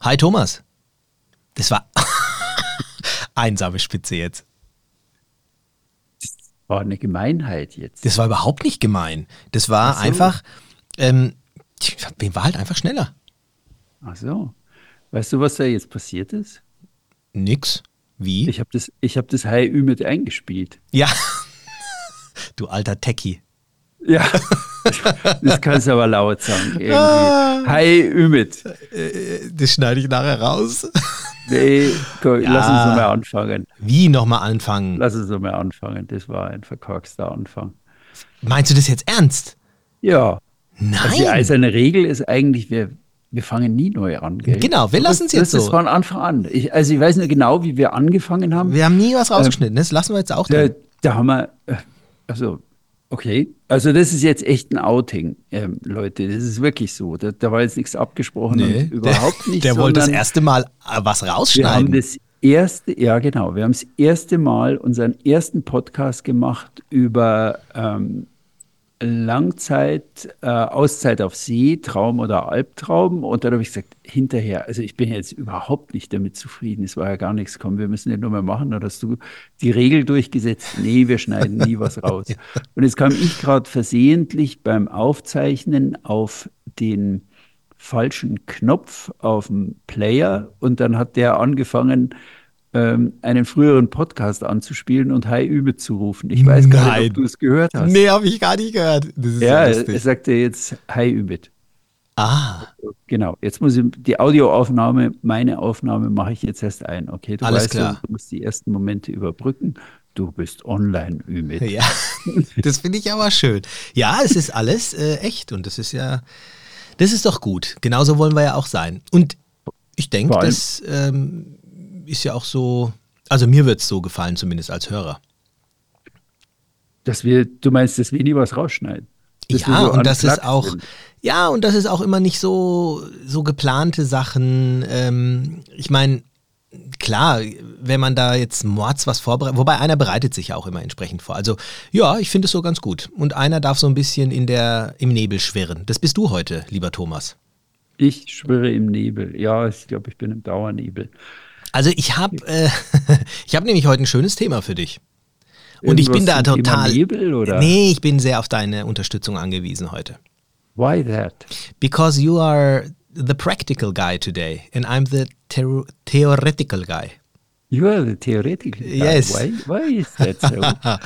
Hi Thomas. Das war einsame Spitze jetzt. War eine Gemeinheit jetzt. Das war überhaupt nicht gemein. Das war so. einfach, ähm, ich war halt einfach schneller. Ach so. Weißt du, was da jetzt passiert ist? Nix. Wie? Ich habe das, ich hab das Hi Ü mit eingespielt. ja. Du alter Techie. Ja, das kannst du aber laut sagen. Irgendwie. Ah. Hi Ümit. Das schneide ich nachher raus. Nee, komm, Ja. lass uns nochmal anfangen. Wie nochmal anfangen? Lass uns nochmal anfangen. Das war ein verkorkster Anfang. Meinst du das jetzt ernst? Ja. Nein. Also die eiserne Regel ist eigentlich, wir, wir fangen nie neu an. Gell? Genau, wir Das- lassen es jetzt Das so. von Anfang an. Ich, also ich weiß nicht genau, wie wir angefangen haben. Wir haben nie was rausgeschnitten. Das lassen wir jetzt auch Da, da haben wir, äh, also, okay. Also, das ist jetzt echt ein Outing, ähm, Leute. Das ist wirklich so. Da, da war jetzt nichts abgesprochen und überhaupt der, nicht. Der wollte das erste Mal äh, was Wir haben rausschneiden. das erste, ja, genau. Wir haben das erste Mal unseren ersten Podcast gemacht über ähm, Langzeit, äh, Auszeit auf See, Traum oder Albtraum. Und dann habe ich gesagt, hinterher, also ich bin jetzt überhaupt nicht damit zufrieden. Es war ja gar nichts. Komm, wir müssen den nur mal machen. Dann hast du die Regel durchgesetzt. Nee, wir schneiden nie was raus. Und jetzt kam ich gerade versehentlich beim Aufzeichnen auf den falschen Knopf auf dem Player und dann hat der angefangen, ähm, einen früheren Podcast anzuspielen und Hi Übe zu rufen. Ich weiß gar Nein. nicht, ob du es gehört hast. Nee, habe ich gar nicht gehört. Das ist ja, er sagte jetzt Hi Übit. Ah, Genau, jetzt muss ich die Audioaufnahme, meine Aufnahme mache ich jetzt erst ein. Okay, du Alles weißt, klar. du musst die ersten Momente überbrücken. Du bist online, Ümit. ja. Das finde ich aber schön. Ja, es ist alles äh, echt und das ist ja, das ist doch gut. Genauso wollen wir ja auch sein. Und ich denke, Vor allem- das ähm, ist ja auch so, also mir wird es so gefallen, zumindest als Hörer. Dass wir, du meinst, dass wir nie was rausschneiden. Ja, so und das ist auch, sind. ja, und das ist auch immer nicht so, so geplante Sachen. Ähm, ich meine, klar, wenn man da jetzt Mords was vorbereitet, wobei einer bereitet sich ja auch immer entsprechend vor. Also, ja, ich finde es so ganz gut. Und einer darf so ein bisschen in der, im Nebel schwirren. Das bist du heute, lieber Thomas. Ich schwirre im Nebel. Ja, ich glaube, ich bin im Dauernebel. Also ich habe äh, ich habe nämlich heute ein schönes Thema für dich. Und ich bin da Irgendwas total. Nebel oder? Nee, ich bin sehr auf deine Unterstützung angewiesen heute. Why that? Because you are the practical guy today and I'm the theo theoretical guy. You are the theoretical guy. Yes. Why, why is that so?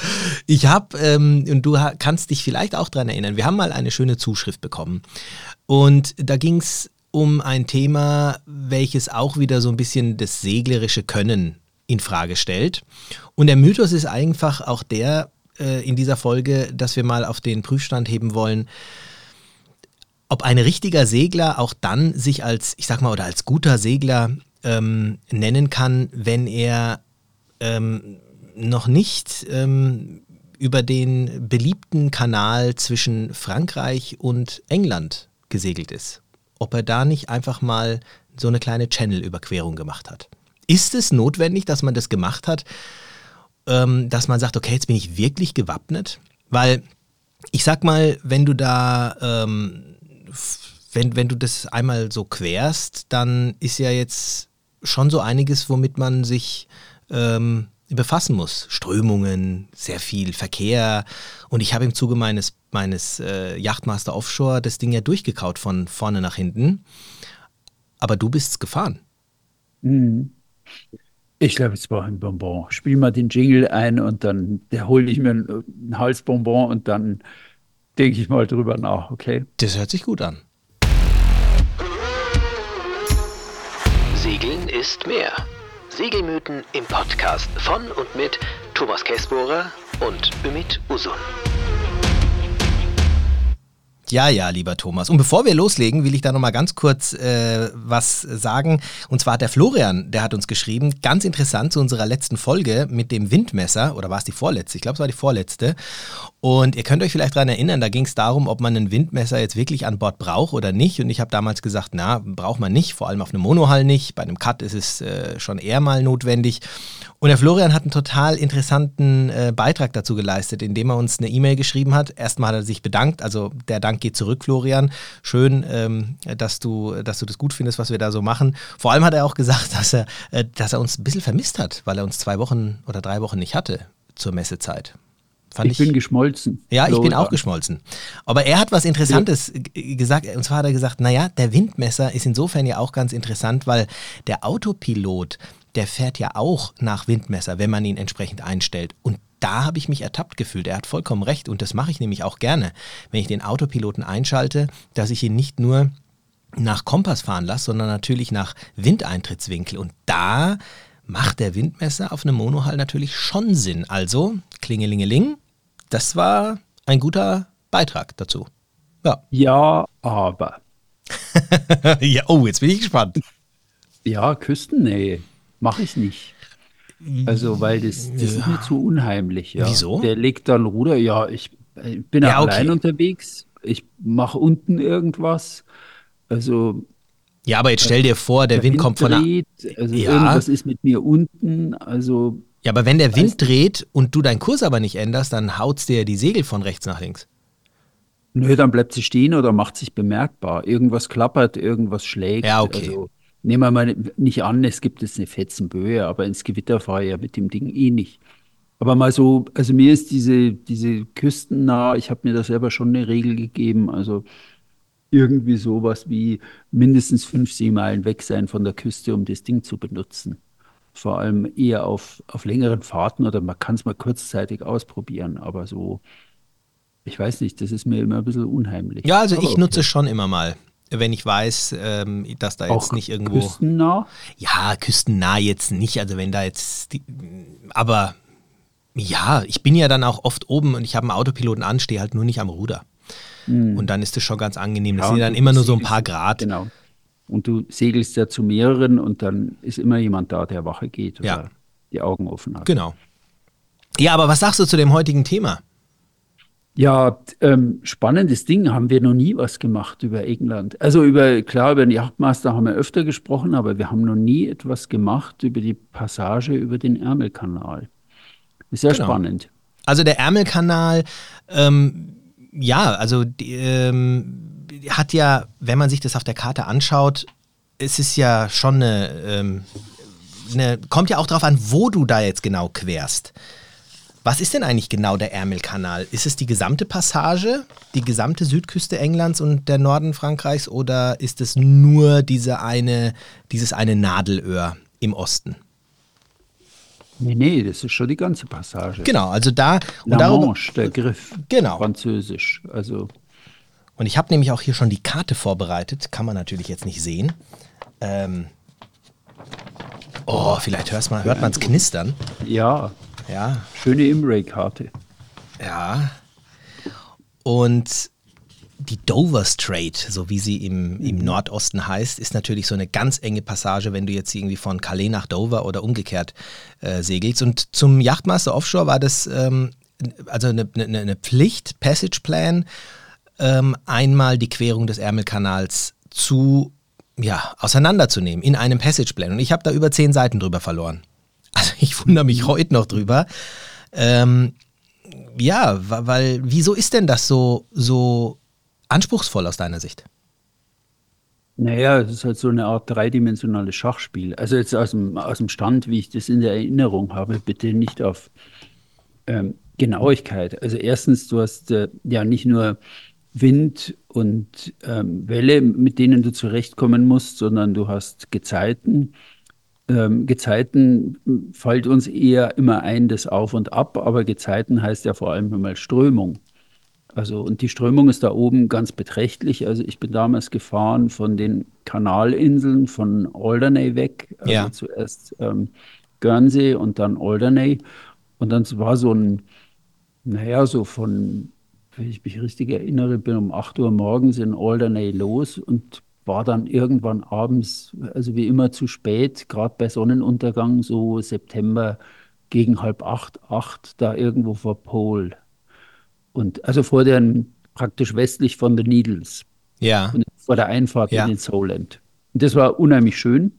Ich habe, ähm, und du kannst dich vielleicht auch daran erinnern, wir haben mal eine schöne Zuschrift bekommen. Und da ging es um ein Thema, welches auch wieder so ein bisschen das seglerische Können in Frage stellt. Und der Mythos ist einfach auch der äh, in dieser Folge, dass wir mal auf den Prüfstand heben wollen, ob ein richtiger Segler auch dann sich als, ich sag mal, oder als guter Segler ähm, nennen kann, wenn er ähm, noch nicht ähm, über den beliebten Kanal zwischen Frankreich und England gesegelt ist. Ob er da nicht einfach mal so eine kleine Channel-Überquerung gemacht hat. Ist es notwendig, dass man das gemacht hat, ähm, dass man sagt, okay, jetzt bin ich wirklich gewappnet? Weil ich sag mal, wenn du da, ähm, wenn, wenn du das einmal so querst, dann ist ja jetzt schon so einiges, womit man sich ähm, befassen muss. Strömungen, sehr viel Verkehr. Und ich habe im Zuge meines, meines äh, Yachtmaster Offshore das Ding ja durchgekaut von vorne nach hinten. Aber du bist's gefahren. Mhm. Ich glaube, es war ein Bonbon. Spiel mal den Jingle ein und dann der hole ich mir ein, ein Halsbonbon und dann denke ich mal drüber nach, okay? Das hört sich gut an. Segeln ist mehr. Segelmythen im Podcast von und mit Thomas Käsbohrer und Ümit Usun. Ja, ja, lieber Thomas. Und bevor wir loslegen, will ich da nochmal ganz kurz äh, was sagen. Und zwar hat der Florian, der hat uns geschrieben, ganz interessant zu unserer letzten Folge mit dem Windmesser, oder war es die vorletzte? Ich glaube, es war die vorletzte. Und ihr könnt euch vielleicht daran erinnern, da ging es darum, ob man ein Windmesser jetzt wirklich an Bord braucht oder nicht. Und ich habe damals gesagt, na, braucht man nicht, vor allem auf einem Monohull nicht. Bei einem Cut ist es äh, schon eher mal notwendig. Und der Florian hat einen total interessanten äh, Beitrag dazu geleistet, indem er uns eine E-Mail geschrieben hat. Erstmal hat er sich bedankt, also der Dank geht zurück, Florian. Schön, ähm, dass, du, dass du das gut findest, was wir da so machen. Vor allem hat er auch gesagt, dass er, äh, dass er uns ein bisschen vermisst hat, weil er uns zwei Wochen oder drei Wochen nicht hatte zur Messezeit. Fand ich, ich bin geschmolzen. Ja, ich bin auch geschmolzen. Aber er hat was Interessantes ja. gesagt. Und zwar hat er gesagt, naja, der Windmesser ist insofern ja auch ganz interessant, weil der Autopilot, der fährt ja auch nach Windmesser, wenn man ihn entsprechend einstellt. Und da habe ich mich ertappt gefühlt. Er hat vollkommen recht. Und das mache ich nämlich auch gerne, wenn ich den Autopiloten einschalte, dass ich ihn nicht nur nach Kompass fahren lasse, sondern natürlich nach Windeintrittswinkel. Und da macht der Windmesser auf einem Monohall natürlich schon Sinn. Also, klingelingeling, das war ein guter Beitrag dazu. Ja, ja aber. ja, oh, jetzt bin ich gespannt. Ja, Küstennähe mache ich nicht. Also, weil das, das ja. ist mir zu unheimlich. Ja. Wieso? Der legt dann Ruder. Ja, ich, ich bin ja, allein okay. unterwegs. Ich mache unten irgendwas. Also. Ja, aber jetzt stell dir vor, der, der Wind, Wind, kommt von der. Also ja. irgendwas ist mit mir unten. Also ja, aber wenn der Wind dreht und du deinen Kurs aber nicht änderst, dann haut's dir die Segel von rechts nach links. Nö, dann bleibt sie stehen oder macht sich bemerkbar. Irgendwas klappert, irgendwas schlägt. Ja, okay. Also, nehmen wir mal nicht an, es gibt jetzt eine Fetzenböe, aber ins Gewitter fahre ich ja mit dem Ding eh nicht. Aber mal so, also mir ist diese, diese Küstennah, ich habe mir da selber schon eine Regel gegeben, also irgendwie sowas wie mindestens fünf Seemeilen weg sein von der Küste, um das Ding zu benutzen vor allem eher auf, auf längeren Fahrten oder man kann es mal kurzzeitig ausprobieren, aber so, ich weiß nicht, das ist mir immer ein bisschen unheimlich. Ja, also aber ich okay. nutze es schon immer mal. Wenn ich weiß, ähm, dass da jetzt Auch nicht irgendwo. Küstennah? Ja, küstennah jetzt nicht. Also wenn da jetzt. Die, aber ja, ich bin ja dann auch oft oben und ich habe einen Autopiloten an, stehe halt nur nicht am Ruder. Hm. Und dann ist das schon ganz angenehm. Das ja, sind dann immer nur so ein paar Grad. Genau. Und du segelst ja zu mehreren und dann ist immer jemand da, der Wache geht oder ja. die Augen offen hat. Genau. Ja, aber was sagst du zu dem heutigen Thema? Ja, ähm, spannendes Ding. Haben wir noch nie was gemacht über England. Also über, klar, über den Yachtmaster haben wir öfter gesprochen, aber wir haben noch nie etwas gemacht über die Passage über den Ärmelkanal. Ist sehr genau. spannend. Also der Ärmelkanal, ähm, ja, also die, ähm, hat ja, wenn man sich das auf der Karte anschaut, es ist ja schon eine, ähm, eine, kommt ja auch darauf an, wo du da jetzt genau querst. Was ist denn eigentlich genau der Ärmelkanal? Ist es die gesamte Passage, die gesamte Südküste Englands und der Norden Frankreichs oder ist es nur diese eine, dieses eine Nadelöhr im Osten? Nee, nee, das ist schon die ganze Passage. Genau, also da. La darüber, Manche, der Griff. Genau. Französisch. Also und ich habe nämlich auch hier schon die Karte vorbereitet. Kann man natürlich jetzt nicht sehen. Ähm oh, vielleicht hört man es knistern. Ja. Ja. Schöne Imray-Karte. Ja. Und die Dover Strait, so wie sie im, im mhm. Nordosten heißt, ist natürlich so eine ganz enge Passage, wenn du jetzt irgendwie von Calais nach Dover oder umgekehrt äh, segelst. Und zum Yachtmaster Offshore war das ähm, also eine, eine, eine Pflicht, Passage Plan ähm, einmal die Querung des Ärmelkanals zu, ja, auseinanderzunehmen in einem Passageplan. Und ich habe da über zehn Seiten drüber verloren. Also ich wundere mich heute noch drüber. Ähm, ja, weil, wieso ist denn das so, so anspruchsvoll aus deiner Sicht? Naja, es ist halt so eine Art dreidimensionales Schachspiel. Also jetzt aus dem, aus dem Stand, wie ich das in der Erinnerung habe, bitte nicht auf ähm, Genauigkeit. Also erstens, du hast äh, ja nicht nur Wind und ähm, Welle, mit denen du zurechtkommen musst, sondern du hast Gezeiten. Ähm, Gezeiten fällt uns eher immer ein, das Auf und Ab, aber Gezeiten heißt ja vor allem immer Strömung. Also, und die Strömung ist da oben ganz beträchtlich. Also, ich bin damals gefahren von den Kanalinseln von Alderney weg. Also ja. zuerst ähm, Guernsey und dann Alderney. Und dann war so ein, naja, so von wenn ich mich richtig erinnere, bin um 8 Uhr morgens in Alderney los und war dann irgendwann abends, also wie immer zu spät, gerade bei Sonnenuntergang, so September gegen halb acht, acht, da irgendwo vor Pole. Und also vor den, praktisch westlich von The Needles. Ja. Und vor der Einfahrt ja. in den Solent. Und das war unheimlich schön.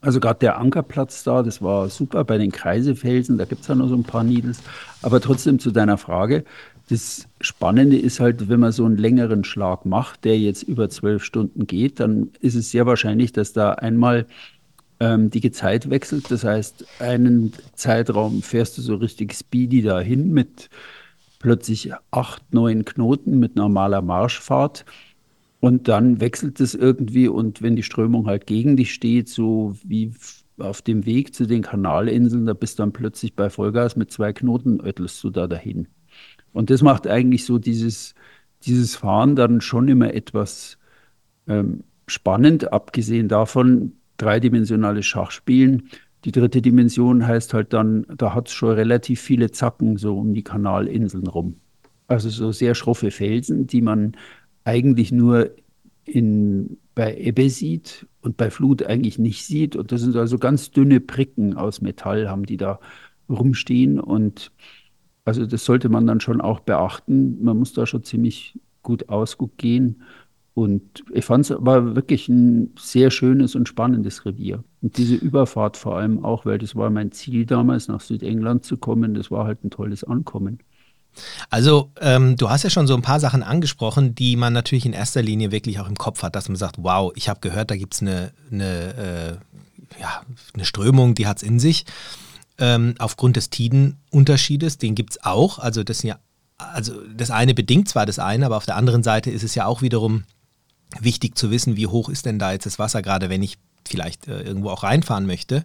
Also gerade der Ankerplatz da, das war super bei den Kreisefelsen, da gibt es ja noch so ein paar Needles. Aber trotzdem zu deiner Frage, das Spannende ist halt, wenn man so einen längeren Schlag macht, der jetzt über zwölf Stunden geht, dann ist es sehr wahrscheinlich, dass da einmal ähm, die Zeit wechselt. Das heißt, einen Zeitraum fährst du so richtig speedy dahin mit plötzlich acht, neun Knoten mit normaler Marschfahrt. Und dann wechselt es irgendwie und wenn die Strömung halt gegen dich steht, so wie auf dem Weg zu den Kanalinseln, da bist du dann plötzlich bei Vollgas mit zwei Knoten, öttelst du da dahin. Und das macht eigentlich so dieses, dieses Fahren dann schon immer etwas ähm, spannend, abgesehen davon, dreidimensionales Schachspielen. Die dritte Dimension heißt halt dann, da hat es schon relativ viele Zacken so um die Kanalinseln rum. Also so sehr schroffe Felsen, die man eigentlich nur in, bei Ebbe sieht und bei Flut eigentlich nicht sieht. Und das sind also ganz dünne Pricken aus Metall, haben die da rumstehen. Und also das sollte man dann schon auch beachten. Man muss da schon ziemlich gut ausguck gehen. Und ich fand es aber wirklich ein sehr schönes und spannendes Revier. Und diese Überfahrt vor allem auch, weil das war mein Ziel damals, nach Südengland zu kommen. Das war halt ein tolles Ankommen. Also, ähm, du hast ja schon so ein paar Sachen angesprochen, die man natürlich in erster Linie wirklich auch im Kopf hat, dass man sagt, wow, ich habe gehört, da gibt es eine, eine, äh, ja, eine Strömung, die hat es in sich ähm, aufgrund des Tidenunterschiedes, den gibt es auch. Also das ja, also das eine bedingt zwar das eine, aber auf der anderen Seite ist es ja auch wiederum wichtig zu wissen, wie hoch ist denn da jetzt das Wasser, gerade wenn ich vielleicht äh, irgendwo auch reinfahren möchte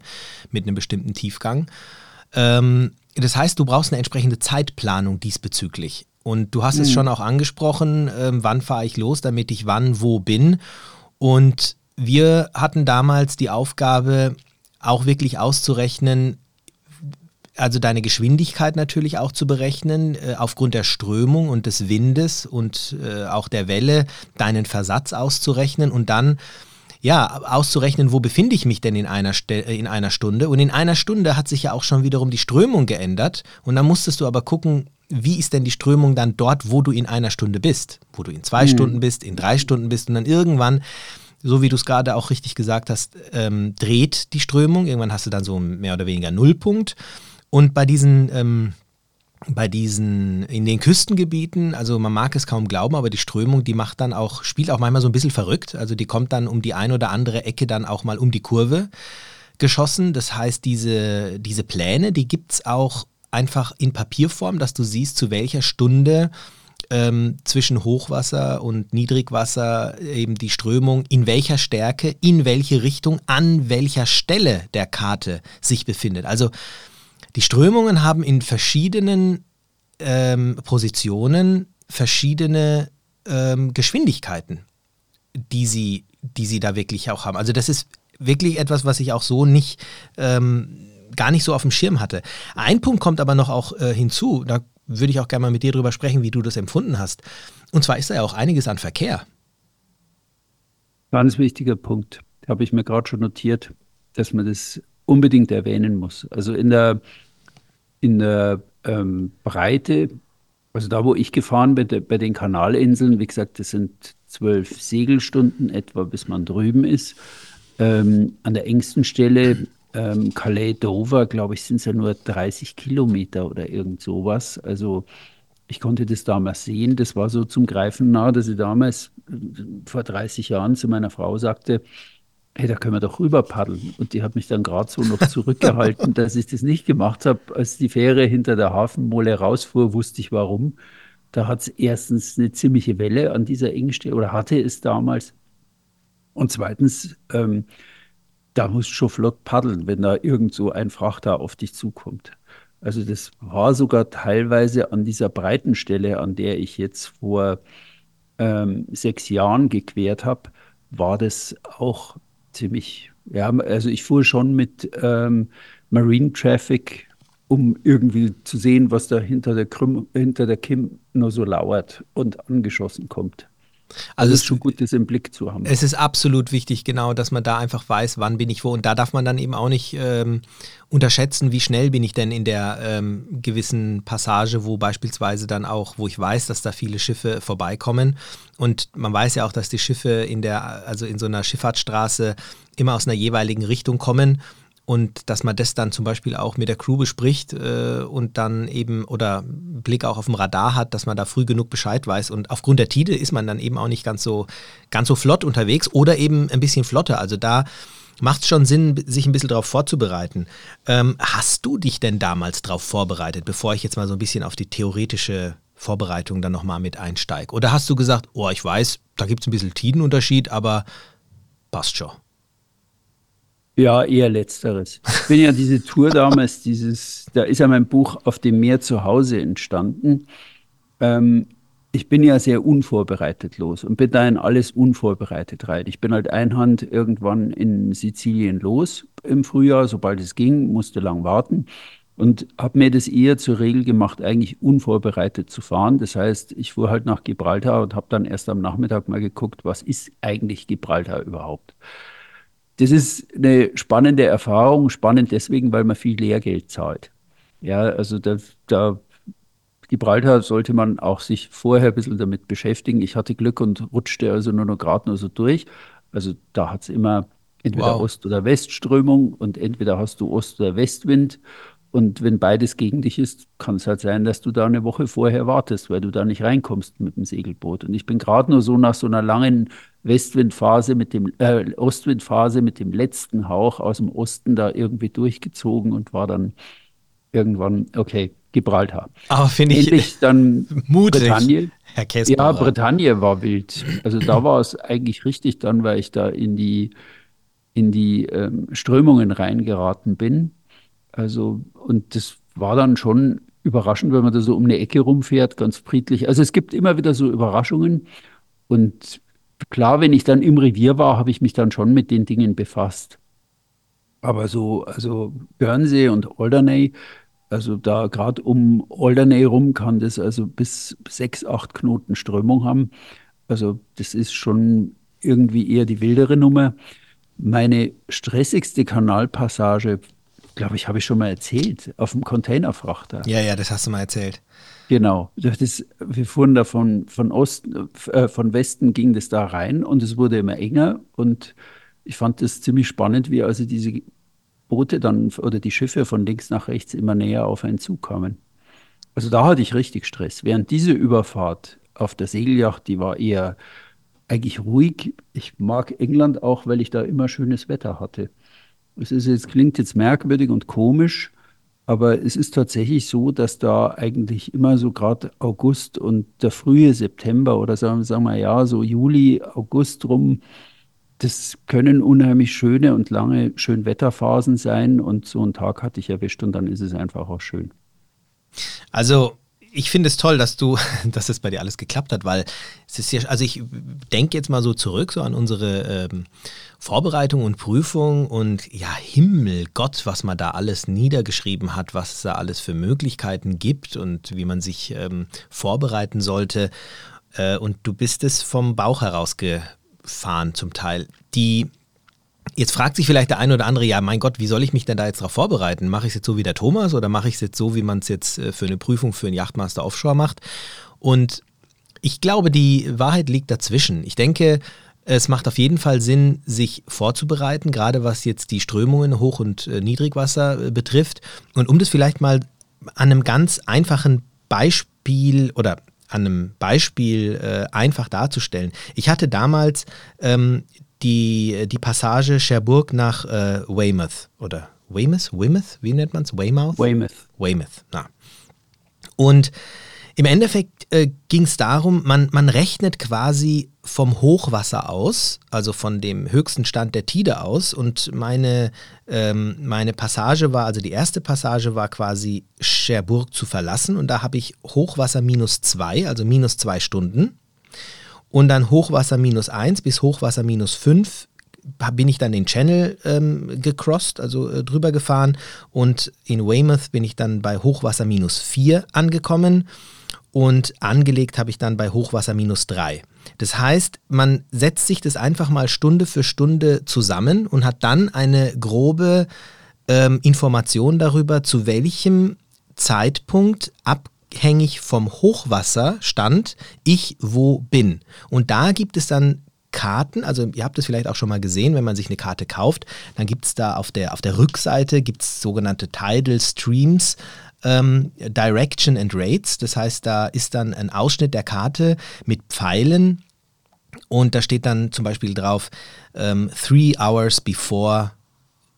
mit einem bestimmten Tiefgang. Ähm, das heißt, du brauchst eine entsprechende Zeitplanung diesbezüglich. Und du hast mhm. es schon auch angesprochen, ähm, wann fahre ich los, damit ich wann wo bin. Und wir hatten damals die Aufgabe, auch wirklich auszurechnen, also deine Geschwindigkeit natürlich auch zu berechnen, äh, aufgrund der Strömung und des Windes und äh, auch der Welle, deinen Versatz auszurechnen und dann ja, auszurechnen, wo befinde ich mich denn in einer, äh, in einer Stunde. Und in einer Stunde hat sich ja auch schon wiederum die Strömung geändert. Und dann musstest du aber gucken, wie ist denn die Strömung dann dort, wo du in einer Stunde bist, wo du in zwei mhm. Stunden bist, in drei Stunden bist und dann irgendwann so wie du es gerade auch richtig gesagt hast, ähm, dreht die Strömung. Irgendwann hast du dann so mehr oder weniger Nullpunkt. Und bei diesen, ähm, bei diesen, in den Küstengebieten, also man mag es kaum glauben, aber die Strömung, die macht dann auch, spielt auch manchmal so ein bisschen verrückt. Also die kommt dann um die ein oder andere Ecke dann auch mal um die Kurve geschossen. Das heißt, diese, diese Pläne, die gibt es auch einfach in Papierform, dass du siehst, zu welcher Stunde ähm, zwischen Hochwasser und Niedrigwasser eben die Strömung in welcher Stärke, in welche Richtung, an welcher Stelle der Karte sich befindet. Also die Strömungen haben in verschiedenen ähm, Positionen verschiedene ähm, Geschwindigkeiten, die sie, die sie da wirklich auch haben. Also das ist wirklich etwas, was ich auch so nicht ähm, gar nicht so auf dem Schirm hatte. Ein Punkt kommt aber noch auch äh, hinzu, da würde ich auch gerne mal mit dir drüber sprechen, wie du das empfunden hast. Und zwar ist da ja auch einiges an Verkehr. Ganz wichtiger Punkt, habe ich mir gerade schon notiert, dass man das unbedingt erwähnen muss. Also in der in der ähm, Breite, also da, wo ich gefahren bin, bei den Kanalinseln, wie gesagt, das sind zwölf Segelstunden etwa, bis man drüben ist. Ähm, an der engsten Stelle, ähm, Calais-Dover, glaube ich, sind es ja nur 30 Kilometer oder irgend sowas. Also ich konnte das damals sehen. Das war so zum Greifen nah, dass ich damals äh, vor 30 Jahren zu meiner Frau sagte, hey, da können wir doch rüber paddeln. Und die hat mich dann gerade so noch zurückgehalten, dass ich das nicht gemacht habe. Als die Fähre hinter der Hafenmole rausfuhr, wusste ich warum. Da hat es erstens eine ziemliche Welle an dieser Engstelle oder hatte es damals. Und zweitens, ähm, da musst du schon flott paddeln, wenn da irgend so ein Frachter auf dich zukommt. Also das war sogar teilweise an dieser breiten Stelle, an der ich jetzt vor ähm, sechs Jahren gequert habe, war das auch ziemlich, ja, also ich fuhr schon mit ähm, Marine Traffic, um irgendwie zu sehen, was da hinter der, Krüm, hinter der Kim nur so lauert und angeschossen kommt. Also es ist schon gut, das im Blick zu haben. Es ist absolut wichtig, genau, dass man da einfach weiß, wann bin ich wo. Und da darf man dann eben auch nicht ähm, unterschätzen, wie schnell bin ich denn in der ähm, gewissen Passage, wo beispielsweise dann auch, wo ich weiß, dass da viele Schiffe vorbeikommen. Und man weiß ja auch, dass die Schiffe in der, also in so einer Schifffahrtsstraße immer aus einer jeweiligen Richtung kommen. Und dass man das dann zum Beispiel auch mit der Crew bespricht äh, und dann eben oder Blick auch auf dem Radar hat, dass man da früh genug Bescheid weiß. Und aufgrund der Tide ist man dann eben auch nicht ganz so, ganz so flott unterwegs oder eben ein bisschen flotter. Also da macht es schon Sinn, sich ein bisschen darauf vorzubereiten. Ähm, hast du dich denn damals darauf vorbereitet, bevor ich jetzt mal so ein bisschen auf die theoretische Vorbereitung dann nochmal mit einsteige? Oder hast du gesagt, oh, ich weiß, da gibt es ein bisschen Tidenunterschied, aber passt schon? Ja, eher letzteres. Ich bin ja diese Tour damals, dieses, da ist ja mein Buch auf dem Meer zu Hause entstanden. Ähm, ich bin ja sehr unvorbereitet los und bin da in alles unvorbereitet rein. Ich bin halt einhand irgendwann in Sizilien los im Frühjahr, sobald es ging, musste lang warten und habe mir das eher zur Regel gemacht, eigentlich unvorbereitet zu fahren. Das heißt, ich fuhr halt nach Gibraltar und habe dann erst am Nachmittag mal geguckt, was ist eigentlich Gibraltar überhaupt. Das ist eine spannende Erfahrung, spannend deswegen, weil man viel Lehrgeld zahlt. Ja, also da, da Gibraltar sollte man auch sich vorher ein bisschen damit beschäftigen. Ich hatte Glück und rutschte also nur noch gerade nur so durch. Also da hat es immer entweder wow. Ost- oder Westströmung und entweder hast du Ost- oder Westwind. Und wenn beides gegen dich ist, kann es halt sein, dass du da eine Woche vorher wartest, weil du da nicht reinkommst mit dem Segelboot. Und ich bin gerade nur so nach so einer langen Westwindphase mit dem äh, Ostwindphase mit dem letzten Hauch aus dem Osten da irgendwie durchgezogen und war dann irgendwann okay Gibraltar. Aber finde ich Endlich dann mutig, Bretagne. Herr Käsbauer. Ja, Bretagne war wild. Also da war es eigentlich richtig dann, weil ich da in die, in die ähm, Strömungen reingeraten bin. Also, und das war dann schon überraschend, wenn man da so um eine Ecke rumfährt, ganz friedlich. Also es gibt immer wieder so Überraschungen. Und klar, wenn ich dann im Revier war, habe ich mich dann schon mit den Dingen befasst. Aber so, also Guernsey und Alderney, also da gerade um Alderney rum kann das also bis sechs, acht Knoten Strömung haben. Also das ist schon irgendwie eher die wildere Nummer. Meine stressigste Kanalpassage, glaube ich, habe ich schon mal erzählt, auf dem Containerfrachter. Ja, ja, das hast du mal erzählt. Genau. Das ist, wir fuhren da von, von Osten, äh, von Westen ging das da rein und es wurde immer enger und ich fand das ziemlich spannend, wie also diese Boote dann oder die Schiffe von links nach rechts immer näher auf einen zukamen. Also da hatte ich richtig Stress. Während diese Überfahrt auf der Segelyacht, die war eher eigentlich ruhig. Ich mag England auch, weil ich da immer schönes Wetter hatte. Es ist jetzt, klingt jetzt merkwürdig und komisch, aber es ist tatsächlich so, dass da eigentlich immer so gerade August und der frühe September oder sagen, sagen wir ja, so Juli, August rum, das können unheimlich schöne und lange Schönwetterphasen sein und so einen Tag hatte ich erwischt und dann ist es einfach auch schön. Also ich finde es toll, dass du, dass es bei dir alles geklappt hat, weil es ist ja, also ich denke jetzt mal so zurück so an unsere ähm, Vorbereitung und Prüfung und ja, Himmel, Gott, was man da alles niedergeschrieben hat, was es da alles für Möglichkeiten gibt und wie man sich ähm, vorbereiten sollte. Äh, und du bist es vom Bauch heraus ge fahren zum Teil. Die Jetzt fragt sich vielleicht der eine oder andere, ja, mein Gott, wie soll ich mich denn da jetzt darauf vorbereiten? Mache ich es jetzt so wie der Thomas oder mache ich es jetzt so, wie man es jetzt äh, für eine Prüfung für einen Yachtmaster Offshore macht? Und ich glaube, die Wahrheit liegt dazwischen. Ich denke, es macht auf jeden Fall Sinn, sich vorzubereiten, gerade was jetzt die Strömungen, Hoch- und äh, Niedrigwasser äh, betrifft. Und um das vielleicht mal an einem ganz einfachen Beispiel oder an einem Beispiel äh, einfach darzustellen. Ich hatte damals ähm, die, die Passage Cherbourg nach äh, Weymouth oder Weymouth? Weymouth? Wie nennt man es? Weymouth? Weymouth. Weymouth, na. Und im Endeffekt äh, ging es darum, man, man rechnet quasi vom Hochwasser aus, also von dem höchsten Stand der Tide aus. Und meine, ähm, meine Passage war, also die erste Passage war quasi Cherbourg zu verlassen. Und da habe ich Hochwasser minus zwei, also minus zwei Stunden. Und dann Hochwasser minus eins bis Hochwasser minus fünf bin ich dann den Channel ähm, gecrossed, also äh, drüber gefahren. Und in Weymouth bin ich dann bei Hochwasser minus vier angekommen und angelegt habe ich dann bei Hochwasser minus drei. Das heißt, man setzt sich das einfach mal Stunde für Stunde zusammen und hat dann eine grobe ähm, Information darüber, zu welchem Zeitpunkt abhängig vom Hochwasserstand ich wo bin. Und da gibt es dann Karten, also ihr habt es vielleicht auch schon mal gesehen, wenn man sich eine Karte kauft, dann gibt es da auf der, auf der Rückseite gibt's sogenannte Tidal Streams, ähm, Direction and Rates. Das heißt, da ist dann ein Ausschnitt der Karte mit Pfeilen und da steht dann zum Beispiel drauf, ähm, Three Hours Before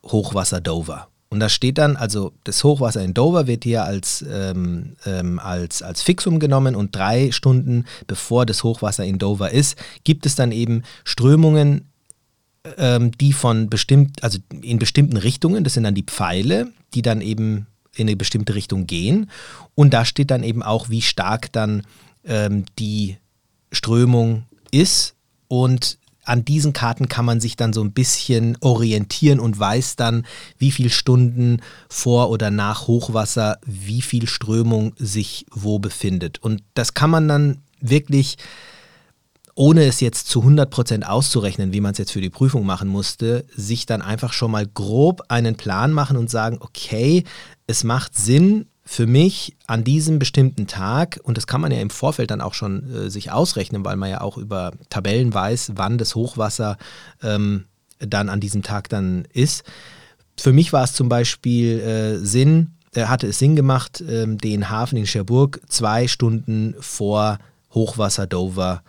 Hochwasser Dover. Und da steht dann, also das Hochwasser in Dover wird hier als, ähm, ähm, als, als Fixum genommen und drei Stunden bevor das Hochwasser in Dover ist, gibt es dann eben Strömungen, ähm, die von bestimmt, also in bestimmten Richtungen, das sind dann die Pfeile, die dann eben in eine bestimmte Richtung gehen. Und da steht dann eben auch, wie stark dann ähm, die Strömung ist. Und an diesen Karten kann man sich dann so ein bisschen orientieren und weiß dann, wie viele Stunden vor oder nach Hochwasser, wie viel Strömung sich wo befindet. Und das kann man dann wirklich, ohne es jetzt zu 100% auszurechnen, wie man es jetzt für die Prüfung machen musste, sich dann einfach schon mal grob einen Plan machen und sagen, okay, es macht Sinn, für mich an diesem bestimmten Tag, und das kann man ja im Vorfeld dann auch schon äh, sich ausrechnen, weil man ja auch über Tabellen weiß, wann das Hochwasser ähm, dann an diesem Tag dann ist. Für mich war es zum Beispiel äh, Sinn, äh, hatte es Sinn gemacht, ähm, den Hafen in Cherbourg zwei Stunden vor Hochwasser Dover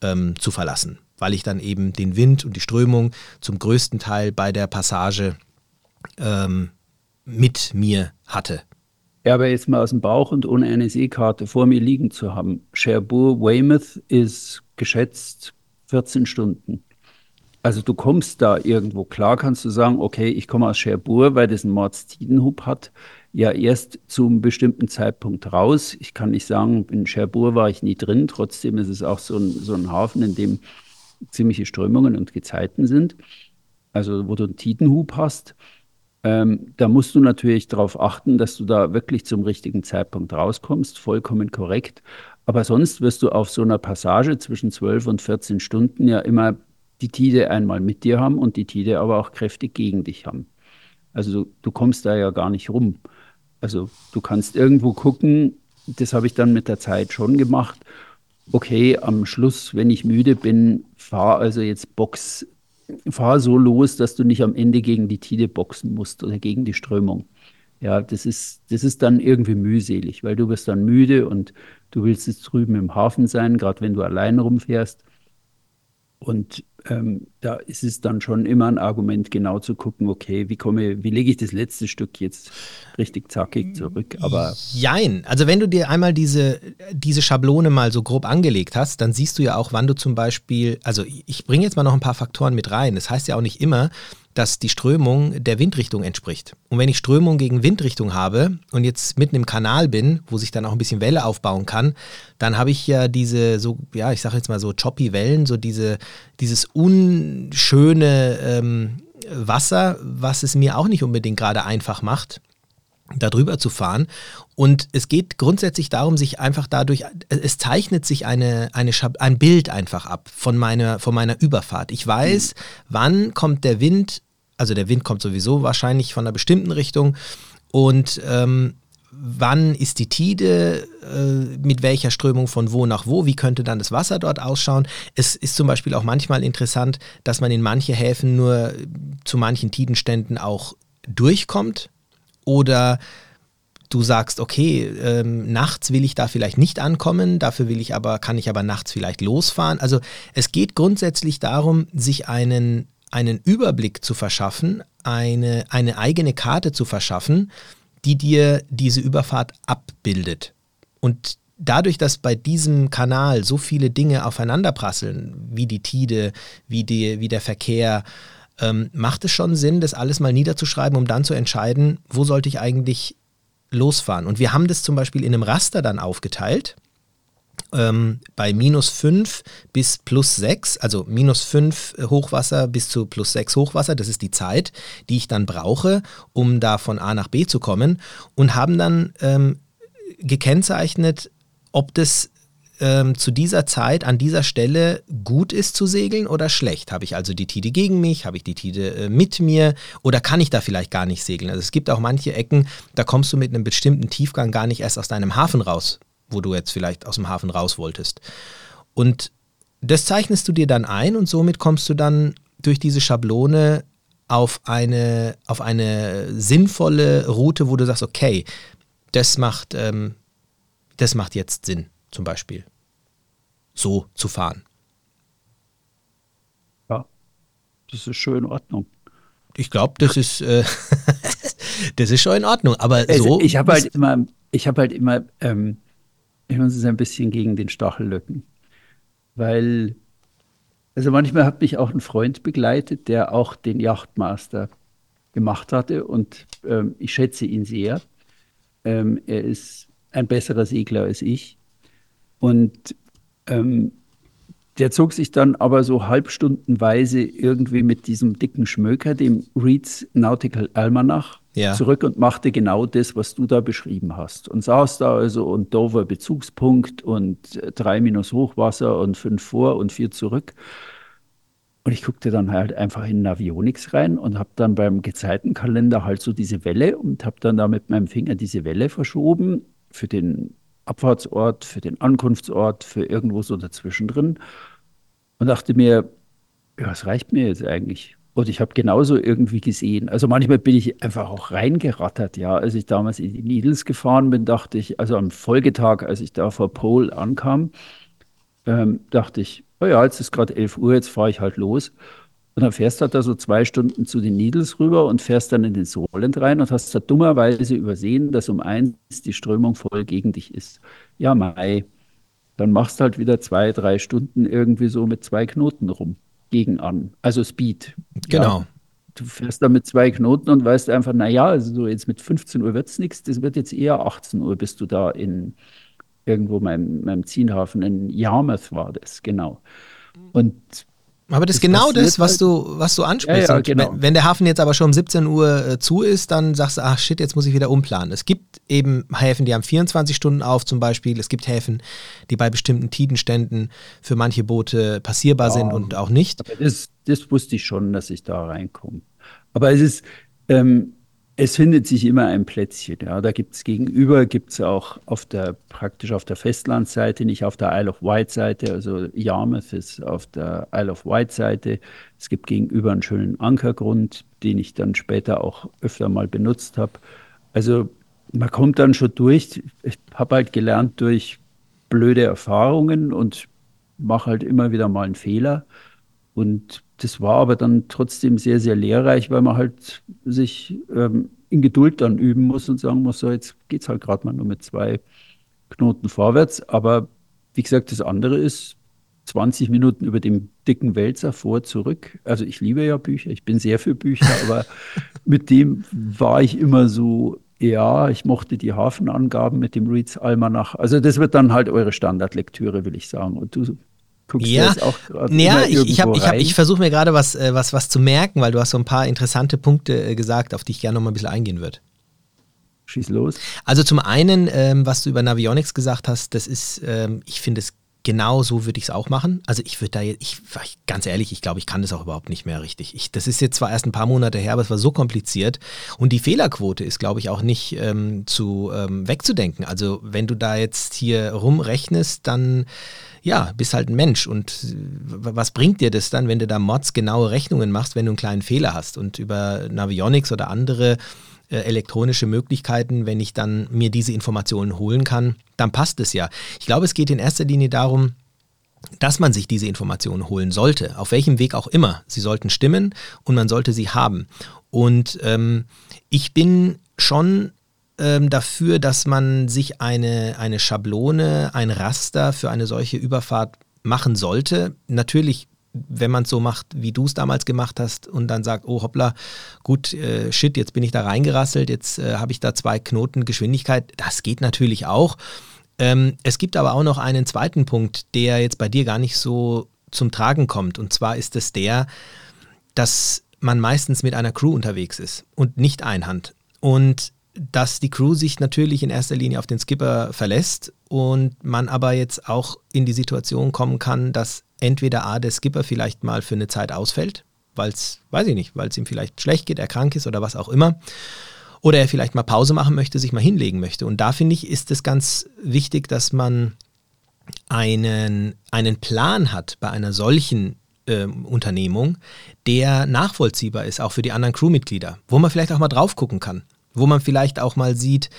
ähm, zu verlassen, weil ich dann eben den Wind und die Strömung zum größten Teil bei der Passage ähm, mit mir hatte. Ja, aber jetzt mal aus dem Bauch und ohne eine Seekarte vor mir liegen zu haben. Cherbourg, Weymouth ist geschätzt 14 Stunden. Also du kommst da irgendwo. Klar kannst du sagen, okay, ich komme aus Cherbourg, weil das einen Mordstidenhub hat, ja erst zu einem bestimmten Zeitpunkt raus. Ich kann nicht sagen, in Cherbourg war ich nie drin. Trotzdem ist es auch so ein, so ein Hafen, in dem ziemliche Strömungen und Gezeiten sind. Also wo du einen Tidenhub hast. Ähm, da musst du natürlich darauf achten, dass du da wirklich zum richtigen Zeitpunkt rauskommst, vollkommen korrekt. Aber sonst wirst du auf so einer Passage zwischen 12 und 14 Stunden ja immer die Tide einmal mit dir haben und die Tide aber auch kräftig gegen dich haben. Also du, du kommst da ja gar nicht rum. Also du kannst irgendwo gucken, das habe ich dann mit der Zeit schon gemacht. Okay, am Schluss, wenn ich müde bin, fahr also jetzt Box fahr so los, dass du nicht am Ende gegen die Tide boxen musst oder gegen die Strömung. Ja, das ist, das ist dann irgendwie mühselig, weil du wirst dann müde und du willst jetzt drüben im Hafen sein, gerade wenn du allein rumfährst. Und ähm, da ist es dann schon immer ein Argument, genau zu gucken, okay, wie komme, wie lege ich das letzte Stück jetzt richtig zackig zurück? Aber jein. Also wenn du dir einmal diese, diese Schablone mal so grob angelegt hast, dann siehst du ja auch, wann du zum Beispiel, also ich bringe jetzt mal noch ein paar Faktoren mit rein. Das heißt ja auch nicht immer, dass die Strömung der Windrichtung entspricht. Und wenn ich Strömung gegen Windrichtung habe und jetzt mitten im Kanal bin, wo sich dann auch ein bisschen Welle aufbauen kann, dann habe ich ja diese so, ja, ich sage jetzt mal so choppy Wellen, so diese, dieses unschöne ähm, Wasser, was es mir auch nicht unbedingt gerade einfach macht da drüber zu fahren. Und es geht grundsätzlich darum, sich einfach dadurch, es zeichnet sich eine, eine ein Bild einfach ab von meiner, von meiner Überfahrt. Ich weiß, mhm. wann kommt der Wind, also der Wind kommt sowieso wahrscheinlich von einer bestimmten Richtung und ähm, wann ist die Tide, äh, mit welcher Strömung von wo nach wo, wie könnte dann das Wasser dort ausschauen. Es ist zum Beispiel auch manchmal interessant, dass man in manche Häfen nur zu manchen Tidenständen auch durchkommt oder du sagst, okay, ähm, nachts will ich da vielleicht nicht ankommen, dafür will ich aber, kann ich aber nachts vielleicht losfahren. Also es geht grundsätzlich darum, sich einen, einen Überblick zu verschaffen, eine, eine eigene Karte zu verschaffen, die dir diese Überfahrt abbildet. Und dadurch, dass bei diesem Kanal so viele Dinge aufeinanderprasseln, wie die Tide, wie, die, wie der Verkehr, ähm, macht es schon Sinn, das alles mal niederzuschreiben, um dann zu entscheiden, wo sollte ich eigentlich losfahren? Und wir haben das zum Beispiel in einem Raster dann aufgeteilt. Ähm, bei minus 5 bis plus 6, also minus 5 Hochwasser bis zu plus 6 Hochwasser, das ist die Zeit, die ich dann brauche, um da von A nach B zu kommen und haben dann ähm, gekennzeichnet, ob das ähm, zu dieser Zeit an dieser Stelle gut ist zu segeln oder schlecht? Habe ich also die Tide gegen mich? Habe ich die Tide äh, mit mir? Oder kann ich da vielleicht gar nicht segeln? Also es gibt auch manche Ecken, da kommst du mit einem bestimmten Tiefgang gar nicht erst aus deinem Hafen raus, wo du jetzt vielleicht aus dem Hafen raus wolltest. Und das zeichnest du dir dann ein und somit kommst du dann durch diese Schablone auf eine, auf eine sinnvolle Route, wo du sagst, okay, das macht, ähm, das macht jetzt Sinn, zum Beispiel. So zu fahren. Ja, das ist schon in Ordnung. Ich glaube, das ist äh, das ist schon in Ordnung. Aber also so. Ich habe halt immer, ich habe halt immer, ähm, ich muss es ein bisschen gegen den Stachel löcken. Weil, also manchmal hat mich auch ein Freund begleitet, der auch den Yachtmaster gemacht hatte und ähm, ich schätze ihn sehr. Ähm, er ist ein besserer Segler als ich. Und ähm, der zog sich dann aber so halbstundenweise irgendwie mit diesem dicken Schmöker, dem Reeds Nautical Almanach, ja. zurück und machte genau das, was du da beschrieben hast. Und saß da also und Dover Bezugspunkt und äh, drei minus Hochwasser und fünf vor und vier zurück. Und ich guckte dann halt einfach in Navionics rein und habe dann beim Gezeitenkalender halt so diese Welle und habe dann da mit meinem Finger diese Welle verschoben für den Abfahrtsort, für den Ankunftsort, für irgendwo so dazwischen drin und dachte mir, ja, es reicht mir jetzt eigentlich. Und ich habe genauso irgendwie gesehen. Also manchmal bin ich einfach auch reingerattert, ja. Als ich damals in die Needles gefahren bin, dachte ich, also am Folgetag, als ich da vor Pole ankam, ähm, dachte ich, oh ja, jetzt ist gerade 11 Uhr, jetzt fahre ich halt los. Und dann fährst du halt da so zwei Stunden zu den Needles rüber und fährst dann in den Solent rein und hast da dummerweise übersehen, dass um eins die Strömung voll gegen dich ist. Ja, Mai. Dann machst du halt wieder zwei, drei Stunden irgendwie so mit zwei Knoten rum gegen an. Also Speed. Genau. Ja. Du fährst da mit zwei Knoten und weißt einfach, naja, also so jetzt mit 15 Uhr wird es nichts, das wird jetzt eher 18 Uhr, bis du da in irgendwo meinem, meinem Zielhafen in Yarmouth war das, genau. Und aber das, ist genau das, was du, was du ansprichst. Ja, ja, genau. wenn, wenn, der Hafen jetzt aber schon um 17 Uhr äh, zu ist, dann sagst du, ach shit, jetzt muss ich wieder umplanen. Es gibt eben Häfen, die haben 24 Stunden auf zum Beispiel. Es gibt Häfen, die bei bestimmten Tidenständen für manche Boote passierbar ja, sind und auch nicht. Das, das, wusste ich schon, dass ich da reinkomme. Aber es ist, ähm, es findet sich immer ein Plätzchen. Ja. Da gibt es gegenüber, gibt es auch auf der, praktisch auf der Festlandseite, nicht auf der Isle of Wight Seite, also Yarmouth ist auf der Isle of Wight Seite. Es gibt gegenüber einen schönen Ankergrund, den ich dann später auch öfter mal benutzt habe. Also man kommt dann schon durch. Ich habe halt gelernt durch blöde Erfahrungen und mache halt immer wieder mal einen Fehler. Und das war aber dann trotzdem sehr, sehr lehrreich, weil man halt sich ähm, in Geduld dann üben muss und sagen muss, so jetzt geht es halt gerade mal nur mit zwei Knoten vorwärts. Aber wie gesagt, das andere ist 20 Minuten über dem dicken Wälzer vor, zurück. Also ich liebe ja Bücher, ich bin sehr für Bücher, aber mit dem war ich immer so, ja, ich mochte die Hafenangaben mit dem Reads Almanach. Also das wird dann halt eure Standardlektüre, will ich sagen. Und du Guckst ja, auch ja, ich, ich, hab, ich, hab, ich versuche mir gerade was, äh, was, was zu merken, weil du hast so ein paar interessante Punkte äh, gesagt, auf die ich gerne noch mal ein bisschen eingehen würde. Schieß los. Also zum einen, ähm, was du über Navionics gesagt hast, das ist, ähm, ich finde es genau so würde ich es auch machen. Also ich würde da jetzt, ich, ganz ehrlich, ich glaube, ich kann das auch überhaupt nicht mehr richtig. Ich, das ist jetzt zwar erst ein paar Monate her, aber es war so kompliziert und die Fehlerquote ist, glaube ich, auch nicht ähm, zu ähm, wegzudenken. Also wenn du da jetzt hier rumrechnest, dann ja, bist halt ein Mensch. Und äh, was bringt dir das dann, wenn du da Mods genaue Rechnungen machst, wenn du einen kleinen Fehler hast? Und über Navionics oder andere elektronische Möglichkeiten, wenn ich dann mir diese Informationen holen kann, dann passt es ja. Ich glaube, es geht in erster Linie darum, dass man sich diese Informationen holen sollte, auf welchem Weg auch immer. Sie sollten stimmen und man sollte sie haben. Und ähm, ich bin schon ähm, dafür, dass man sich eine, eine Schablone, ein Raster für eine solche Überfahrt machen sollte. Natürlich wenn man es so macht, wie du es damals gemacht hast und dann sagt, oh hoppla, gut, äh, shit, jetzt bin ich da reingerasselt, jetzt äh, habe ich da zwei Knoten Geschwindigkeit, das geht natürlich auch. Ähm, es gibt aber auch noch einen zweiten Punkt, der jetzt bei dir gar nicht so zum Tragen kommt. Und zwar ist es der, dass man meistens mit einer Crew unterwegs ist und nicht einhand. Und dass die Crew sich natürlich in erster Linie auf den Skipper verlässt und man aber jetzt auch in die Situation kommen kann, dass entweder A, der Skipper vielleicht mal für eine Zeit ausfällt, weil es, weiß ich nicht, weil es ihm vielleicht schlecht geht, er krank ist oder was auch immer, oder er vielleicht mal Pause machen möchte, sich mal hinlegen möchte. Und da finde ich, ist es ganz wichtig, dass man einen, einen Plan hat bei einer solchen äh, Unternehmung, der nachvollziehbar ist, auch für die anderen Crewmitglieder, wo man vielleicht auch mal drauf gucken kann, wo man vielleicht auch mal sieht,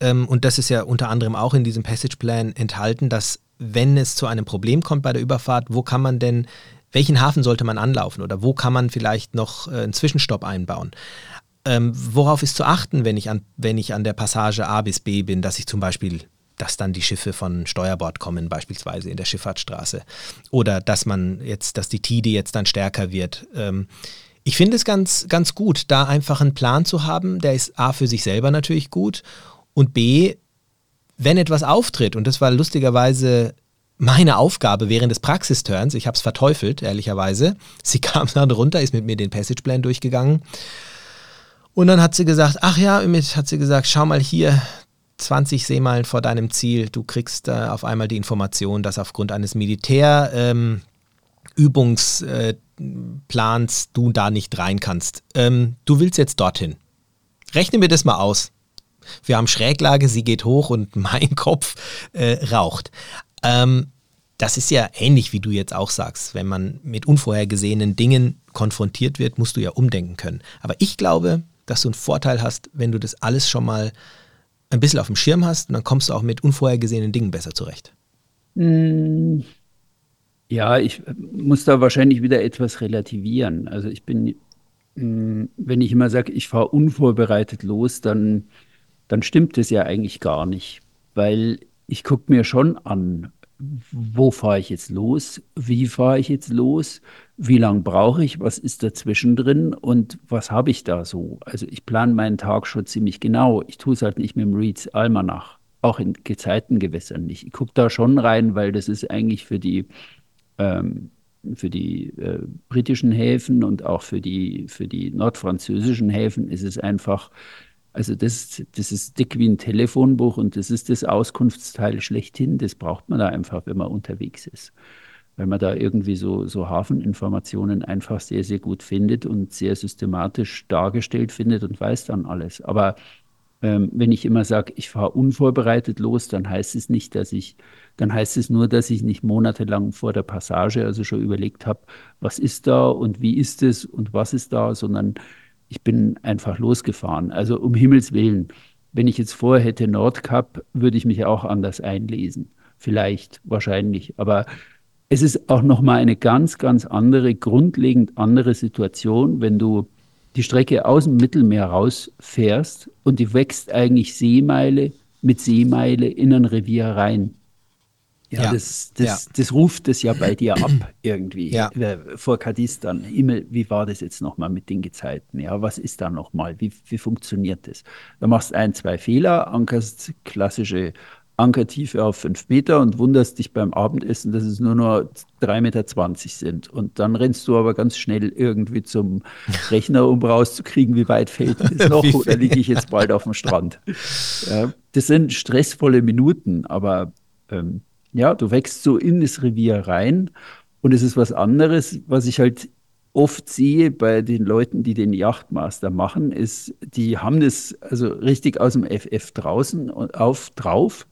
ähm, und das ist ja unter anderem auch in diesem Passage Plan enthalten, dass wenn es zu einem Problem kommt bei der Überfahrt, wo kann man denn, welchen Hafen sollte man anlaufen oder wo kann man vielleicht noch äh, einen Zwischenstopp einbauen? Ähm, worauf ist zu achten, wenn ich, an, wenn ich an der Passage A bis B bin, dass ich zum Beispiel dass dann die Schiffe von Steuerbord kommen, beispielsweise in der Schifffahrtsstraße. Oder dass man jetzt, dass die Tide jetzt dann stärker wird. Ähm, ich finde es ganz, ganz gut, da einfach einen Plan zu haben, der ist A für sich selber natürlich gut und B, wenn etwas auftritt, und das war lustigerweise meine Aufgabe während des Praxisturns, ich habe es verteufelt, ehrlicherweise. Sie kam dann runter, ist mit mir den Passageplan durchgegangen. Und dann hat sie gesagt, ach ja, hat sie gesagt, schau mal hier, 20 Seemeilen vor deinem Ziel, du kriegst äh, auf einmal die Information, dass aufgrund eines Militärübungsplans ähm, du da nicht rein kannst. Ähm, du willst jetzt dorthin. Rechnen wir das mal aus. Wir haben Schräglage, sie geht hoch und mein Kopf äh, raucht. Ähm, das ist ja ähnlich, wie du jetzt auch sagst. Wenn man mit unvorhergesehenen Dingen konfrontiert wird, musst du ja umdenken können. Aber ich glaube, dass du einen Vorteil hast, wenn du das alles schon mal ein bisschen auf dem Schirm hast und dann kommst du auch mit unvorhergesehenen Dingen besser zurecht. Mm, ja, ich muss da wahrscheinlich wieder etwas relativieren. Also ich bin, mm, wenn ich immer sage, ich fahre unvorbereitet los, dann, dann stimmt das ja eigentlich gar nicht, weil ich gucke mir schon an, wo fahre ich jetzt los, wie fahre ich jetzt los, wie lange brauche ich, was ist dazwischen drin und was habe ich da so. Also ich plane meinen Tag schon ziemlich genau. Ich tue es halt nicht mit dem Reeds Almanach, auch in Gezeitengewässern nicht. Ich gucke da schon rein, weil das ist eigentlich für die, ähm, für die äh, britischen Häfen und auch für die, für die nordfranzösischen Häfen ist es einfach also das, das ist dick wie ein Telefonbuch und das ist das Auskunftsteil schlechthin. Das braucht man da einfach, wenn man unterwegs ist. Weil man da irgendwie so, so Hafeninformationen einfach sehr, sehr gut findet und sehr systematisch dargestellt findet und weiß dann alles. Aber ähm, wenn ich immer sage, ich fahre unvorbereitet los, dann heißt es nicht, dass ich, dann heißt es nur, dass ich nicht monatelang vor der Passage also schon überlegt habe, was ist da und wie ist es und was ist da, sondern ich bin einfach losgefahren. Also um Himmels Willen, wenn ich jetzt vorher hätte Nordkap, würde ich mich auch anders einlesen. Vielleicht, wahrscheinlich. Aber es ist auch nochmal eine ganz, ganz andere, grundlegend andere Situation, wenn du die Strecke aus dem Mittelmeer rausfährst und die wächst eigentlich Seemeile mit Seemeile in ein Revier rein. Ja, ja. Das, das, ja. das ruft es ja bei dir ab irgendwie ja. Vor Cadiz dann. Himmel, wie war das jetzt nochmal mit den Gezeiten? Ja, was ist da nochmal? Wie, wie funktioniert das? Da machst ein, zwei Fehler, ankerst klassische Ankertiefe auf fünf Meter und wunderst dich beim Abendessen, dass es nur noch drei Meter zwanzig sind. Und dann rennst du aber ganz schnell irgendwie zum Rechner, um rauszukriegen, wie weit fällt es noch oder liege ich jetzt bald auf dem Strand. Ja, das sind stressvolle Minuten, aber ähm, ja, du wächst so in das Revier rein. Und es ist was anderes, was ich halt oft sehe bei den Leuten, die den Yachtmaster machen, ist, die haben das also richtig aus dem FF draußen auf drauf.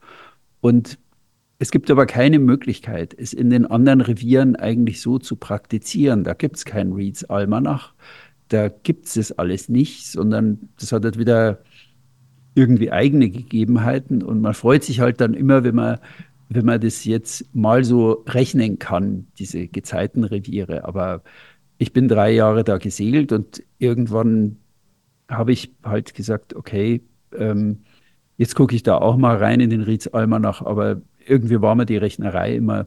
Und es gibt aber keine Möglichkeit, es in den anderen Revieren eigentlich so zu praktizieren. Da gibt es kein Reeds Almanach, da gibt es das alles nicht, sondern das hat halt wieder irgendwie eigene Gegebenheiten. Und man freut sich halt dann immer, wenn man wenn man das jetzt mal so rechnen kann, diese Gezeitenreviere. Aber ich bin drei Jahre da gesegelt und irgendwann habe ich halt gesagt, okay, ähm, jetzt gucke ich da auch mal rein in den Rietz Almanach, aber irgendwie war mir die Rechnerei immer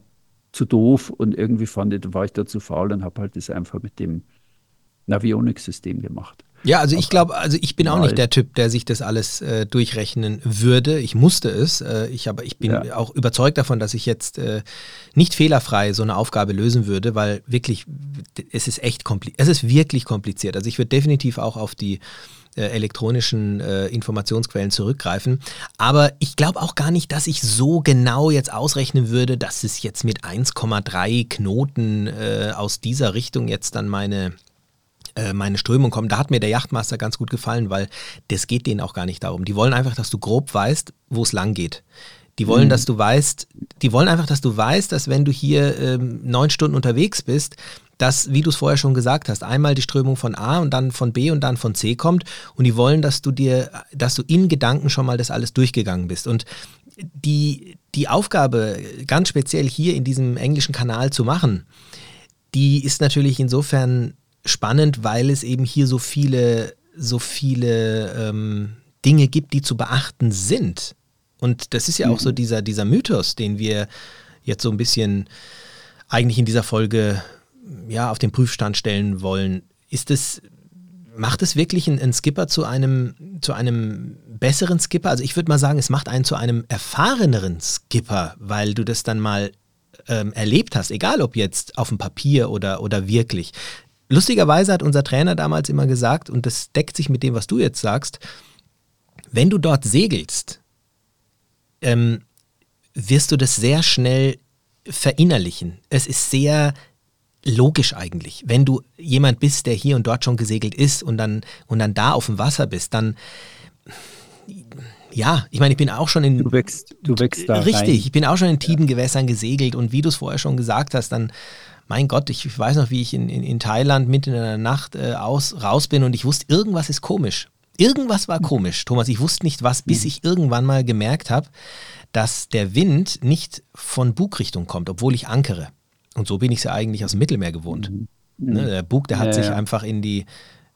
zu doof und irgendwie fand ich, war ich da zu faul und habe halt das einfach mit dem Navionics-System gemacht. Ja, also ich glaube, also ich bin auch nicht der Typ, der sich das alles äh, durchrechnen würde. Ich musste es. Äh, ich aber ich bin ja. auch überzeugt davon, dass ich jetzt äh, nicht fehlerfrei so eine Aufgabe lösen würde, weil wirklich es ist echt kompliziert. Es ist wirklich kompliziert. Also ich würde definitiv auch auf die äh, elektronischen äh, Informationsquellen zurückgreifen. Aber ich glaube auch gar nicht, dass ich so genau jetzt ausrechnen würde, dass es jetzt mit 1,3 Knoten äh, aus dieser Richtung jetzt dann meine äh, meine Strömung kommen. Da hat mir der Yachtmaster ganz gut gefallen, weil das geht denen auch gar nicht darum. Die wollen einfach, dass du grob weißt, wo es lang geht. Die wollen, mhm. dass du weißt, die wollen einfach, dass du weißt, dass wenn du hier ähm, neun Stunden unterwegs bist, dass, wie du es vorher schon gesagt hast, einmal die Strömung von A und dann von B und dann von C kommt und die wollen, dass du dir, dass du in Gedanken schon mal das alles durchgegangen bist. Und die, die Aufgabe, ganz speziell hier in diesem englischen Kanal zu machen, die ist natürlich insofern spannend, weil es eben hier so viele, so viele ähm, Dinge gibt, die zu beachten sind. Und das ist ja auch so mhm. dieser, dieser Mythos, den wir jetzt so ein bisschen eigentlich in dieser Folge ja, auf den Prüfstand stellen wollen. Ist es, macht es wirklich einen, einen Skipper zu einem, zu einem besseren Skipper? Also ich würde mal sagen, es macht einen zu einem erfahreneren Skipper, weil du das dann mal ähm, erlebt hast, egal ob jetzt auf dem Papier oder, oder wirklich. Lustigerweise hat unser Trainer damals immer gesagt, und das deckt sich mit dem, was du jetzt sagst, wenn du dort segelst, ähm, wirst du das sehr schnell verinnerlichen. Es ist sehr logisch eigentlich. Wenn du jemand bist, der hier und dort schon gesegelt ist und dann, und dann da auf dem Wasser bist, dann ja, ich meine, ich bin auch schon in. Du wächst, du wächst da. Richtig, rein. ich bin auch schon in tiefen Gewässern gesegelt und wie du es vorher schon gesagt hast, dann, mein Gott, ich weiß noch, wie ich in, in, in Thailand mitten in der Nacht äh, aus, raus bin und ich wusste, irgendwas ist komisch. Irgendwas war komisch, Thomas. Ich wusste nicht was, bis mhm. ich irgendwann mal gemerkt habe, dass der Wind nicht von Bugrichtung kommt, obwohl ich ankere. Und so bin ich es ja eigentlich aus dem Mittelmeer gewohnt. Mhm. Ne, der Bug, der hat ja, sich ja. einfach in die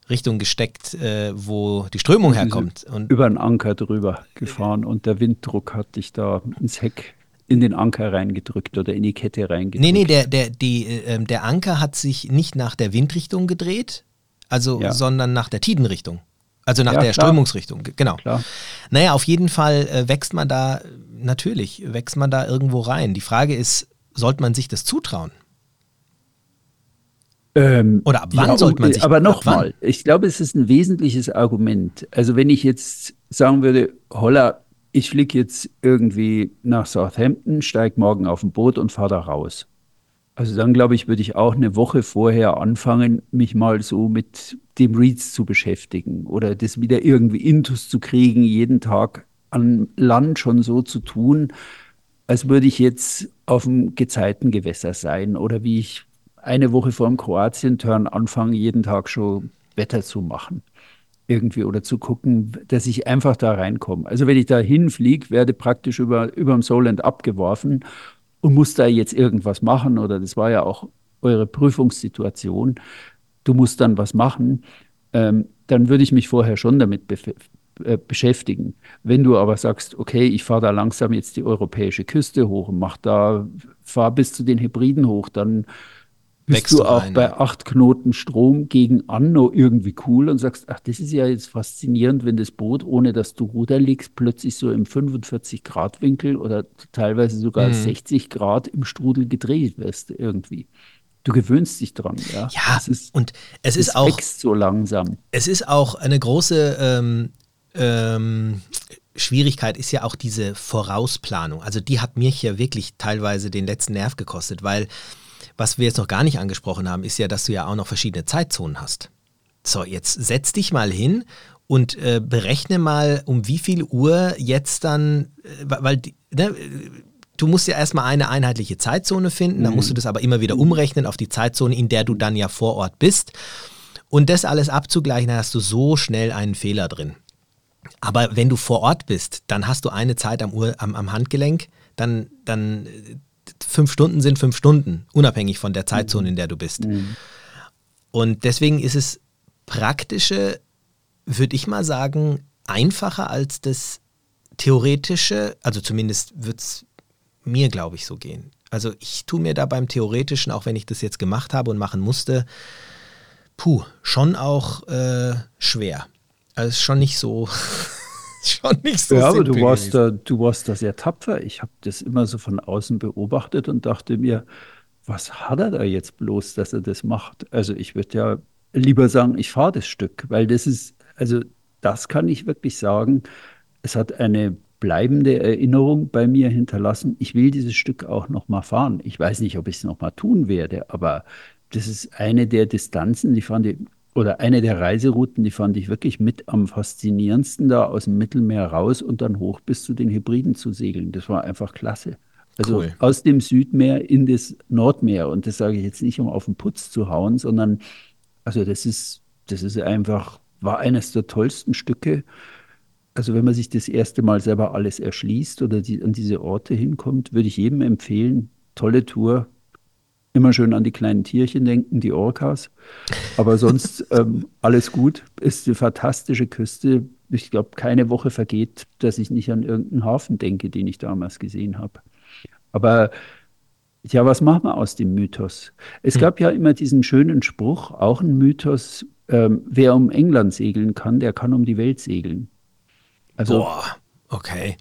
Richtung gesteckt, äh, wo die Strömung herkommt. Und über einen Anker drüber gefahren und der Winddruck hat dich da ins Heck in den Anker reingedrückt oder in die Kette reingedrückt. Nee, nee, der, der, die, äh, der Anker hat sich nicht nach der Windrichtung gedreht, also, ja. sondern nach der Tidenrichtung. Also nach ja, der klar. Strömungsrichtung, genau. Klar. Naja, auf jeden Fall äh, wächst man da, natürlich, wächst man da irgendwo rein. Die Frage ist, sollte man sich das zutrauen? Ähm, Oder ab wann ja, sollte man sich Aber nochmal, ich glaube, es ist ein wesentliches Argument. Also wenn ich jetzt sagen würde, holla, ich fliege jetzt irgendwie nach Southampton, steige morgen auf ein Boot und fahre da raus. Also dann glaube ich, würde ich auch eine Woche vorher anfangen, mich mal so mit dem Reads zu beschäftigen oder das wieder irgendwie intus zu kriegen, jeden Tag an Land schon so zu tun, als würde ich jetzt auf dem Gezeitengewässer sein oder wie ich eine Woche vor dem Kroatien-Turn anfange, jeden Tag schon Wetter zu machen. Irgendwie oder zu gucken, dass ich einfach da reinkomme. Also wenn ich da hinfliege, werde praktisch über, über dem Solent abgeworfen und muss da jetzt irgendwas machen oder das war ja auch eure Prüfungssituation. Du musst dann was machen. Ähm, dann würde ich mich vorher schon damit äh, beschäftigen. Wenn du aber sagst, okay, ich fahre da langsam jetzt die europäische Küste hoch und mach da, fahr bis zu den Hebriden hoch, dann bist du auch rein, bei acht Knoten Strom gegen Anno irgendwie cool und sagst, ach, das ist ja jetzt faszinierend, wenn das Boot, ohne dass du Ruder legst, plötzlich so im 45 Grad Winkel oder teilweise sogar mhm. 60 Grad im Strudel gedreht wirst irgendwie. Du gewöhnst dich dran, ja. Ja, es ist, und es ist auch wächst so langsam. Es ist auch eine große ähm, ähm, Schwierigkeit ist ja auch diese Vorausplanung. Also die hat mich ja wirklich teilweise den letzten Nerv gekostet, weil was wir jetzt noch gar nicht angesprochen haben, ist ja, dass du ja auch noch verschiedene Zeitzonen hast. So, jetzt setz dich mal hin und äh, berechne mal, um wie viel Uhr jetzt dann, äh, weil ne, du musst ja erstmal eine einheitliche Zeitzone finden, mhm. dann musst du das aber immer wieder umrechnen auf die Zeitzone, in der du dann ja vor Ort bist. Und das alles abzugleichen, hast du so schnell einen Fehler drin. Aber wenn du vor Ort bist, dann hast du eine Zeit am, Uhr, am, am Handgelenk, dann, dann fünf Stunden sind fünf Stunden, unabhängig von der Zeitzone, in der du bist. Mhm. Und deswegen ist es praktische, würde ich mal sagen, einfacher als das theoretische, also zumindest wird es mir, glaube ich, so gehen. Also ich tue mir da beim theoretischen, auch wenn ich das jetzt gemacht habe und machen musste, puh, schon auch äh, schwer. Also ist schon nicht so, schon nicht so Ja, aber du warst, da, du warst da sehr tapfer. Ich habe das immer so von außen beobachtet und dachte mir, was hat er da jetzt bloß, dass er das macht? Also ich würde ja lieber sagen, ich fahre das Stück, weil das ist, also das kann ich wirklich sagen, es hat eine bleibende Erinnerung bei mir hinterlassen. Ich will dieses Stück auch noch mal fahren. Ich weiß nicht, ob ich es noch mal tun werde, aber das ist eine der Distanzen, die fand ich oder eine der Reiserouten, die fand ich wirklich mit am faszinierendsten, da aus dem Mittelmeer raus und dann hoch bis zu den Hebriden zu segeln. Das war einfach klasse. Also cool. aus dem Südmeer in das Nordmeer. Und das sage ich jetzt nicht, um auf den Putz zu hauen, sondern also das ist, das ist einfach, war eines der tollsten Stücke. Also wenn man sich das erste Mal selber alles erschließt oder die, an diese Orte hinkommt, würde ich jedem empfehlen, tolle Tour, immer schön an die kleinen Tierchen denken, die Orcas. Aber sonst ähm, alles gut. Ist eine fantastische Küste. Ich glaube, keine Woche vergeht, dass ich nicht an irgendeinen Hafen denke, den ich damals gesehen habe. Aber ja, was machen wir aus dem Mythos? Es hm. gab ja immer diesen schönen Spruch, auch ein Mythos, ähm, wer um England segeln kann, der kann um die Welt segeln. Also, Boah, okay.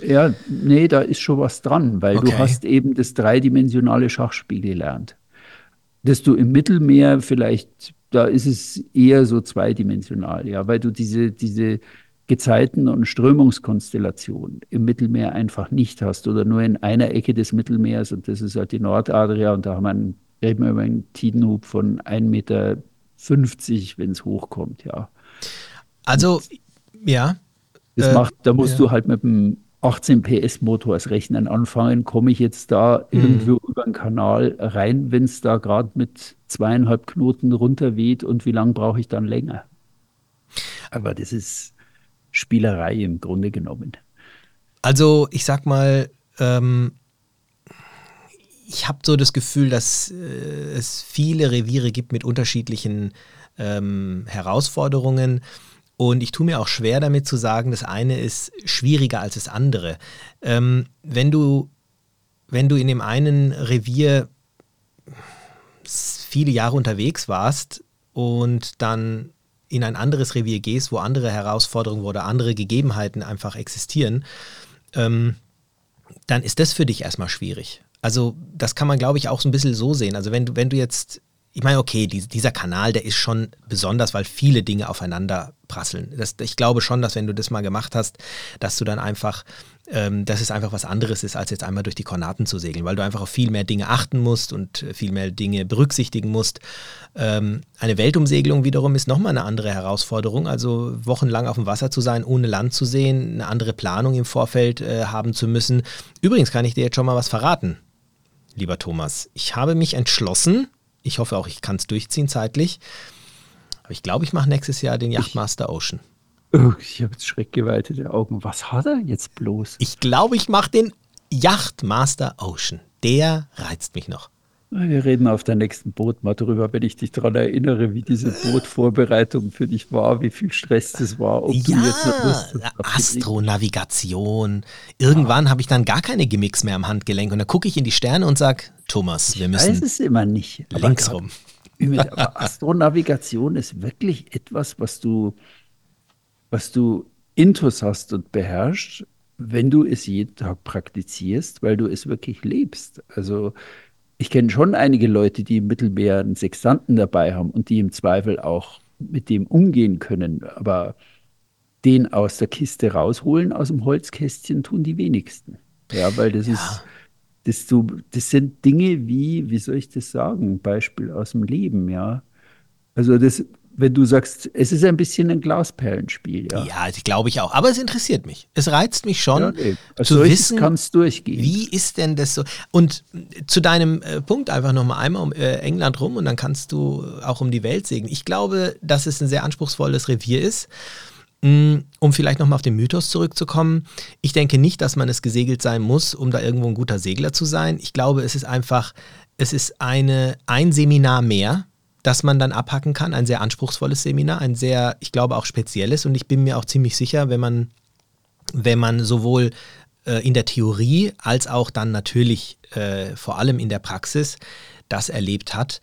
Ja, nee, da ist schon was dran, weil okay. du hast eben das dreidimensionale Schachspiel gelernt. Dass du im Mittelmeer vielleicht, da ist es eher so zweidimensional, ja, weil du diese, diese Gezeiten- und Strömungskonstellationen im Mittelmeer einfach nicht hast oder nur in einer Ecke des Mittelmeers und das ist halt die Nordadria und da haben wir einen, reden wir über einen Tidenhub von 1,50 Meter, wenn es hochkommt, ja. Also, ja. Das äh, macht, da musst ja. du halt mit dem 18 PS Motors rechnen anfangen, komme ich jetzt da mhm. irgendwo über den Kanal rein, wenn es da gerade mit zweieinhalb Knoten runterweht und wie lange brauche ich dann länger? Aber das ist Spielerei im Grunde genommen. Also ich sag mal, ähm, ich habe so das Gefühl, dass äh, es viele Reviere gibt mit unterschiedlichen ähm, Herausforderungen. Und ich tue mir auch schwer damit zu sagen, das eine ist schwieriger als das andere. Ähm, wenn, du, wenn du in dem einen Revier viele Jahre unterwegs warst und dann in ein anderes Revier gehst, wo andere Herausforderungen oder andere Gegebenheiten einfach existieren, ähm, dann ist das für dich erstmal schwierig. Also das kann man, glaube ich, auch so ein bisschen so sehen. Also wenn du, wenn du jetzt ich meine, okay, die, dieser Kanal, der ist schon besonders, weil viele Dinge aufeinander prasseln. Das, ich glaube schon, dass wenn du das mal gemacht hast, dass du dann einfach, ähm, dass es einfach was anderes ist, als jetzt einmal durch die Kornaten zu segeln, weil du einfach auf viel mehr Dinge achten musst und viel mehr Dinge berücksichtigen musst. Ähm, eine Weltumsegelung wiederum ist nochmal eine andere Herausforderung, also wochenlang auf dem Wasser zu sein, ohne Land zu sehen, eine andere Planung im Vorfeld äh, haben zu müssen. Übrigens kann ich dir jetzt schon mal was verraten, lieber Thomas. Ich habe mich entschlossen, ich hoffe auch, ich kann es durchziehen zeitlich. Aber ich glaube, ich mache nächstes Jahr den Yachtmaster Ocean. Oh, ich habe jetzt schreckgeweitete Augen. Was hat er jetzt bloß? Ich glaube, ich mache den Yachtmaster Ocean. Der reizt mich noch. Wir reden auf der nächsten Boot mal drüber, wenn ich dich daran erinnere, wie diese Bootvorbereitung für dich war, wie viel Stress das war. Ob ja, Astronavigation. Irgendwann ja. habe ich dann gar keine Gimmicks mehr am Handgelenk und dann gucke ich in die Sterne und sage, Thomas, wir müssen. Ich weiß es immer nicht. Links rum. Aber Astronavigation ist wirklich etwas, was du, was du intus hast und beherrschst, wenn du es jeden Tag praktizierst, weil du es wirklich lebst. Also ich kenne schon einige Leute, die im Mittelmeer einen Sextanten dabei haben und die im Zweifel auch mit dem umgehen können. Aber den aus der Kiste rausholen, aus dem Holzkästchen, tun die wenigsten. Ja, weil das ja. ist, das, so, das sind Dinge wie, wie soll ich das sagen? Beispiel aus dem Leben, ja. Also das wenn du sagst, es ist ein bisschen ein Glasperlenspiel, ja. Ja, glaube ich auch. Aber es interessiert mich. Es reizt mich schon, ja, nee. zu wissen, kann's durchgehen. wie ist denn das so? Und zu deinem äh, Punkt einfach nochmal einmal um äh, England rum und dann kannst du auch um die Welt segeln. Ich glaube, dass es ein sehr anspruchsvolles Revier ist. Mm, um vielleicht nochmal auf den Mythos zurückzukommen, ich denke nicht, dass man es gesegelt sein muss, um da irgendwo ein guter Segler zu sein. Ich glaube, es ist einfach, es ist eine, ein Seminar mehr, das man dann abhacken kann. Ein sehr anspruchsvolles Seminar, ein sehr, ich glaube auch spezielles. Und ich bin mir auch ziemlich sicher, wenn man, wenn man sowohl äh, in der Theorie als auch dann natürlich äh, vor allem in der Praxis das erlebt hat,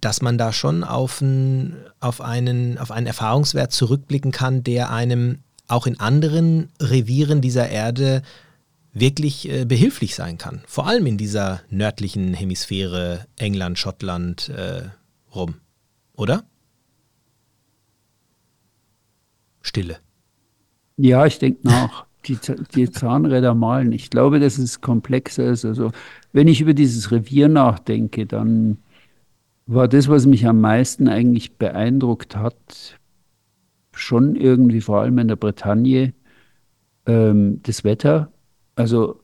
dass man da schon auf, ein, auf, einen, auf einen Erfahrungswert zurückblicken kann, der einem auch in anderen Revieren dieser Erde wirklich äh, behilflich sein kann. Vor allem in dieser nördlichen Hemisphäre, England, Schottland, äh, rum, oder? Stille. Ja, ich denke nach. Die, die Zahnräder malen. Ich glaube, dass es komplexer ist. Also, wenn ich über dieses Revier nachdenke, dann war das, was mich am meisten eigentlich beeindruckt hat, schon irgendwie vor allem in der Bretagne, ähm, das Wetter. Also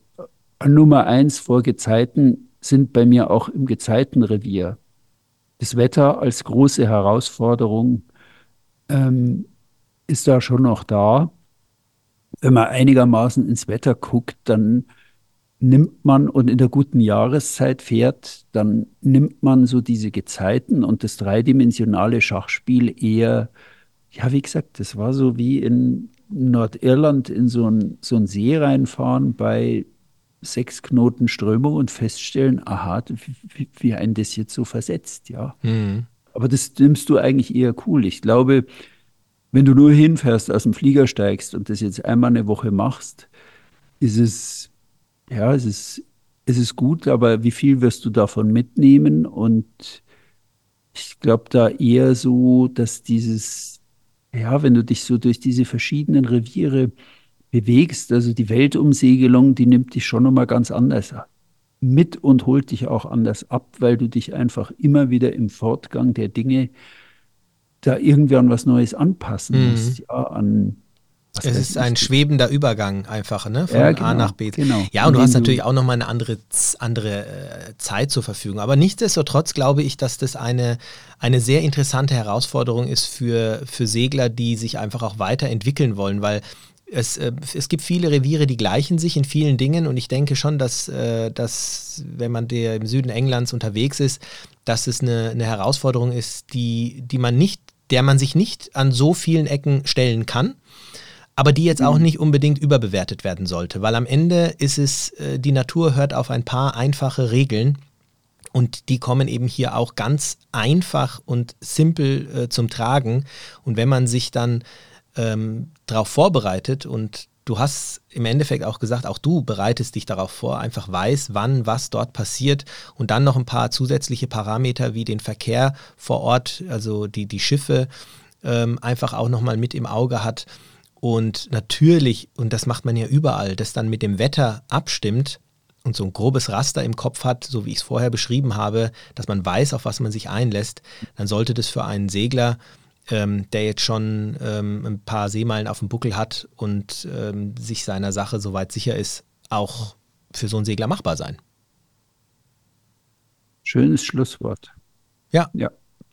an Nummer eins vor Gezeiten sind bei mir auch im Gezeitenrevier. Das Wetter als große Herausforderung ähm, ist da schon noch da. Wenn man einigermaßen ins Wetter guckt, dann nimmt man und in der guten Jahreszeit fährt, dann nimmt man so diese Gezeiten und das dreidimensionale Schachspiel eher, ja, wie gesagt, das war so wie in Nordirland in so ein, so ein See reinfahren bei sechs Knoten Strömung und feststellen, aha, wie, wie ein das jetzt so versetzt, ja. Mhm. Aber das nimmst du eigentlich eher cool. Ich glaube, wenn du nur hinfährst, aus dem Flieger steigst und das jetzt einmal eine Woche machst, ist es ja, es ist, es ist gut, aber wie viel wirst du davon mitnehmen? Und ich glaube da eher so, dass dieses, ja, wenn du dich so durch diese verschiedenen Reviere bewegst, also die Weltumsegelung, die nimmt dich schon nochmal ganz anders mit und holt dich auch anders ab, weil du dich einfach immer wieder im Fortgang der Dinge da irgendwie an was Neues anpassen mhm. musst, ja, an was es ist ein schwebender Übergang einfach, ne? Von ja, genau, A nach B. Genau. Ja, und du hast natürlich auch nochmal eine andere, andere äh, Zeit zur Verfügung. Aber nichtsdestotrotz glaube ich, dass das eine, eine sehr interessante Herausforderung ist für, für Segler, die sich einfach auch weiterentwickeln wollen, weil es, äh, es gibt viele Reviere, die gleichen sich in vielen Dingen und ich denke schon, dass, äh, dass wenn man der im Süden Englands unterwegs ist, dass es eine, eine Herausforderung ist, die, die man nicht, der man sich nicht an so vielen Ecken stellen kann aber die jetzt auch mhm. nicht unbedingt überbewertet werden sollte, weil am Ende ist es, äh, die Natur hört auf ein paar einfache Regeln und die kommen eben hier auch ganz einfach und simpel äh, zum Tragen. Und wenn man sich dann ähm, darauf vorbereitet und du hast im Endeffekt auch gesagt, auch du bereitest dich darauf vor, einfach weiß, wann was dort passiert und dann noch ein paar zusätzliche Parameter wie den Verkehr vor Ort, also die, die Schiffe ähm, einfach auch nochmal mit im Auge hat und natürlich, und das macht man ja überall, das dann mit dem Wetter abstimmt und so ein grobes Raster im Kopf hat, so wie ich es vorher beschrieben habe, dass man weiß, auf was man sich einlässt, dann sollte das für einen Segler, ähm, der jetzt schon ähm, ein paar Seemeilen auf dem Buckel hat und ähm, sich seiner Sache soweit sicher ist, auch für so einen Segler machbar sein. Schönes Schlusswort. Ja. ja.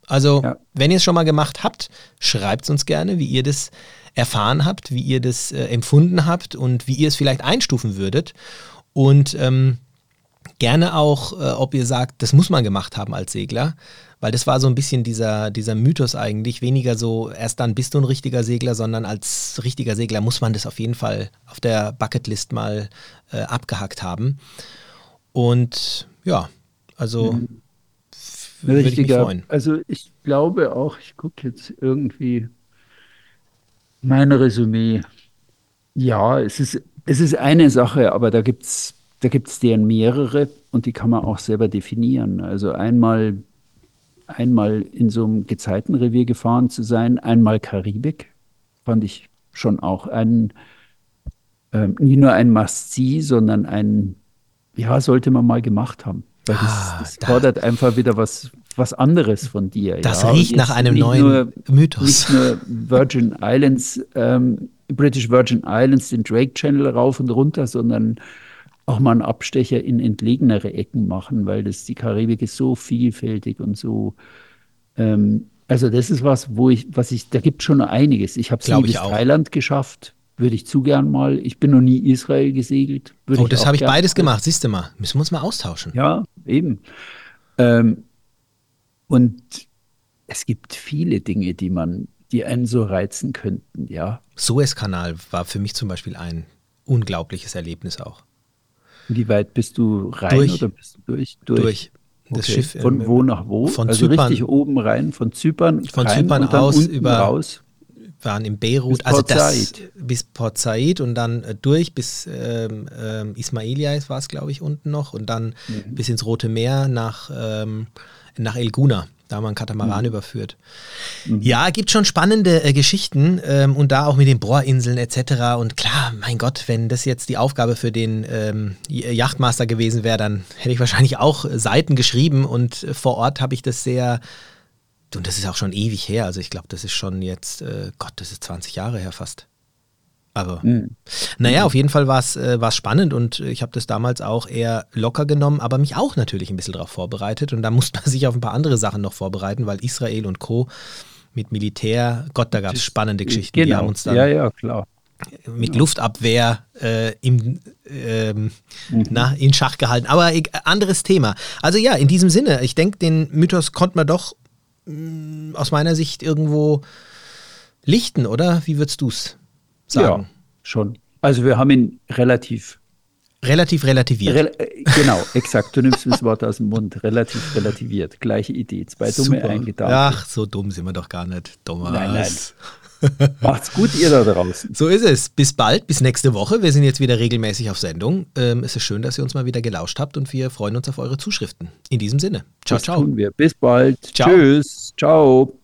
Also, ja. wenn ihr es schon mal gemacht habt, schreibt es uns gerne, wie ihr das erfahren habt, wie ihr das äh, empfunden habt und wie ihr es vielleicht einstufen würdet. Und ähm, gerne auch, äh, ob ihr sagt, das muss man gemacht haben als Segler, weil das war so ein bisschen dieser, dieser Mythos eigentlich. Weniger so, erst dann bist du ein richtiger Segler, sondern als richtiger Segler muss man das auf jeden Fall auf der Bucketlist mal äh, abgehackt haben. Und ja, also mhm. würde ich mich freuen. Also ich glaube auch, ich gucke jetzt irgendwie mein Resümee. Ja, es ist, es ist eine Sache, aber da gibt es da gibt's deren mehrere und die kann man auch selber definieren. Also einmal, einmal in so einem Gezeitenrevier gefahren zu sein, einmal Karibik, fand ich schon auch ein, äh, nicht nur ein Must-See, sondern ein, ja, sollte man mal gemacht haben. Weil das, ah, das fordert einfach wieder was, was anderes von dir. Das ja. riecht nach einem neuen nur, Mythos. Nicht nur Virgin Islands, ähm, British Virgin Islands, den Drake Channel rauf und runter, sondern auch mal einen Abstecher in entlegenere Ecken machen, weil das die Karibik ist so vielfältig und so. Ähm, also das ist was, wo ich, was ich, da gibt schon einiges. Ich habe es nie bis Thailand geschafft, würde ich zu gern mal. Ich bin noch nie Israel gesegelt. oh, das habe ich beides gemacht. Siehst du mal, müssen wir uns mal austauschen. Ja, eben. Ähm, und es gibt viele Dinge, die man, die einen so reizen könnten, ja. Suezkanal war für mich zum Beispiel ein unglaubliches Erlebnis auch. Wie weit bist du rein durch, oder bist du durch? Durch. durch. Das okay. Schiff von wo nach wo? Von also Zypern, richtig oben rein, von Zypern von rein Zypern aus über raus. waren in Beirut, bis also Port das Said. bis Port Said und dann äh, durch bis ähm, ähm, Ismailia war es glaube ich unten noch und dann mhm. bis ins Rote Meer nach ähm, nach El Guna. Da haben wir einen Katamaran mhm. überführt. Mhm. Ja, gibt schon spannende äh, Geschichten ähm, und da auch mit den Bohrinseln etc. Und klar, mein Gott, wenn das jetzt die Aufgabe für den ähm, Yachtmaster gewesen wäre, dann hätte ich wahrscheinlich auch Seiten geschrieben und äh, vor Ort habe ich das sehr, und das ist auch schon ewig her, also ich glaube, das ist schon jetzt, äh, Gott, das ist 20 Jahre her fast. Aber mhm. naja, auf jeden Fall war es äh, spannend und ich habe das damals auch eher locker genommen, aber mich auch natürlich ein bisschen darauf vorbereitet. Und da musste man sich auf ein paar andere Sachen noch vorbereiten, weil Israel und Co. mit Militär, Gott, da gab es spannende Geschichten. Genau. Die haben uns dann ja, ja, klar. mit ja. Luftabwehr äh, im, ähm, mhm. na, in Schach gehalten. Aber äh, anderes Thema. Also ja, in diesem Sinne, ich denke, den Mythos konnte man doch mh, mm, aus meiner Sicht irgendwo lichten, oder? Wie würdest du es sagen. Ja, schon. Also wir haben ihn relativ Relativ relativiert. Re äh, genau, exakt. Du nimmst das Wort aus dem Mund. Relativ relativiert. Gleiche Idee. Zwei dumme, Super. ein Ach, so dumm sind wir doch gar nicht. Thomas. Nein, nein. Macht's gut, ihr da draußen. So ist es. Bis bald, bis nächste Woche. Wir sind jetzt wieder regelmäßig auf Sendung. Ähm, es ist schön, dass ihr uns mal wieder gelauscht habt und wir freuen uns auf eure Zuschriften. In diesem Sinne. Ciao, das ciao. Tun wir. Bis bald. Ciao. Tschüss. Ciao.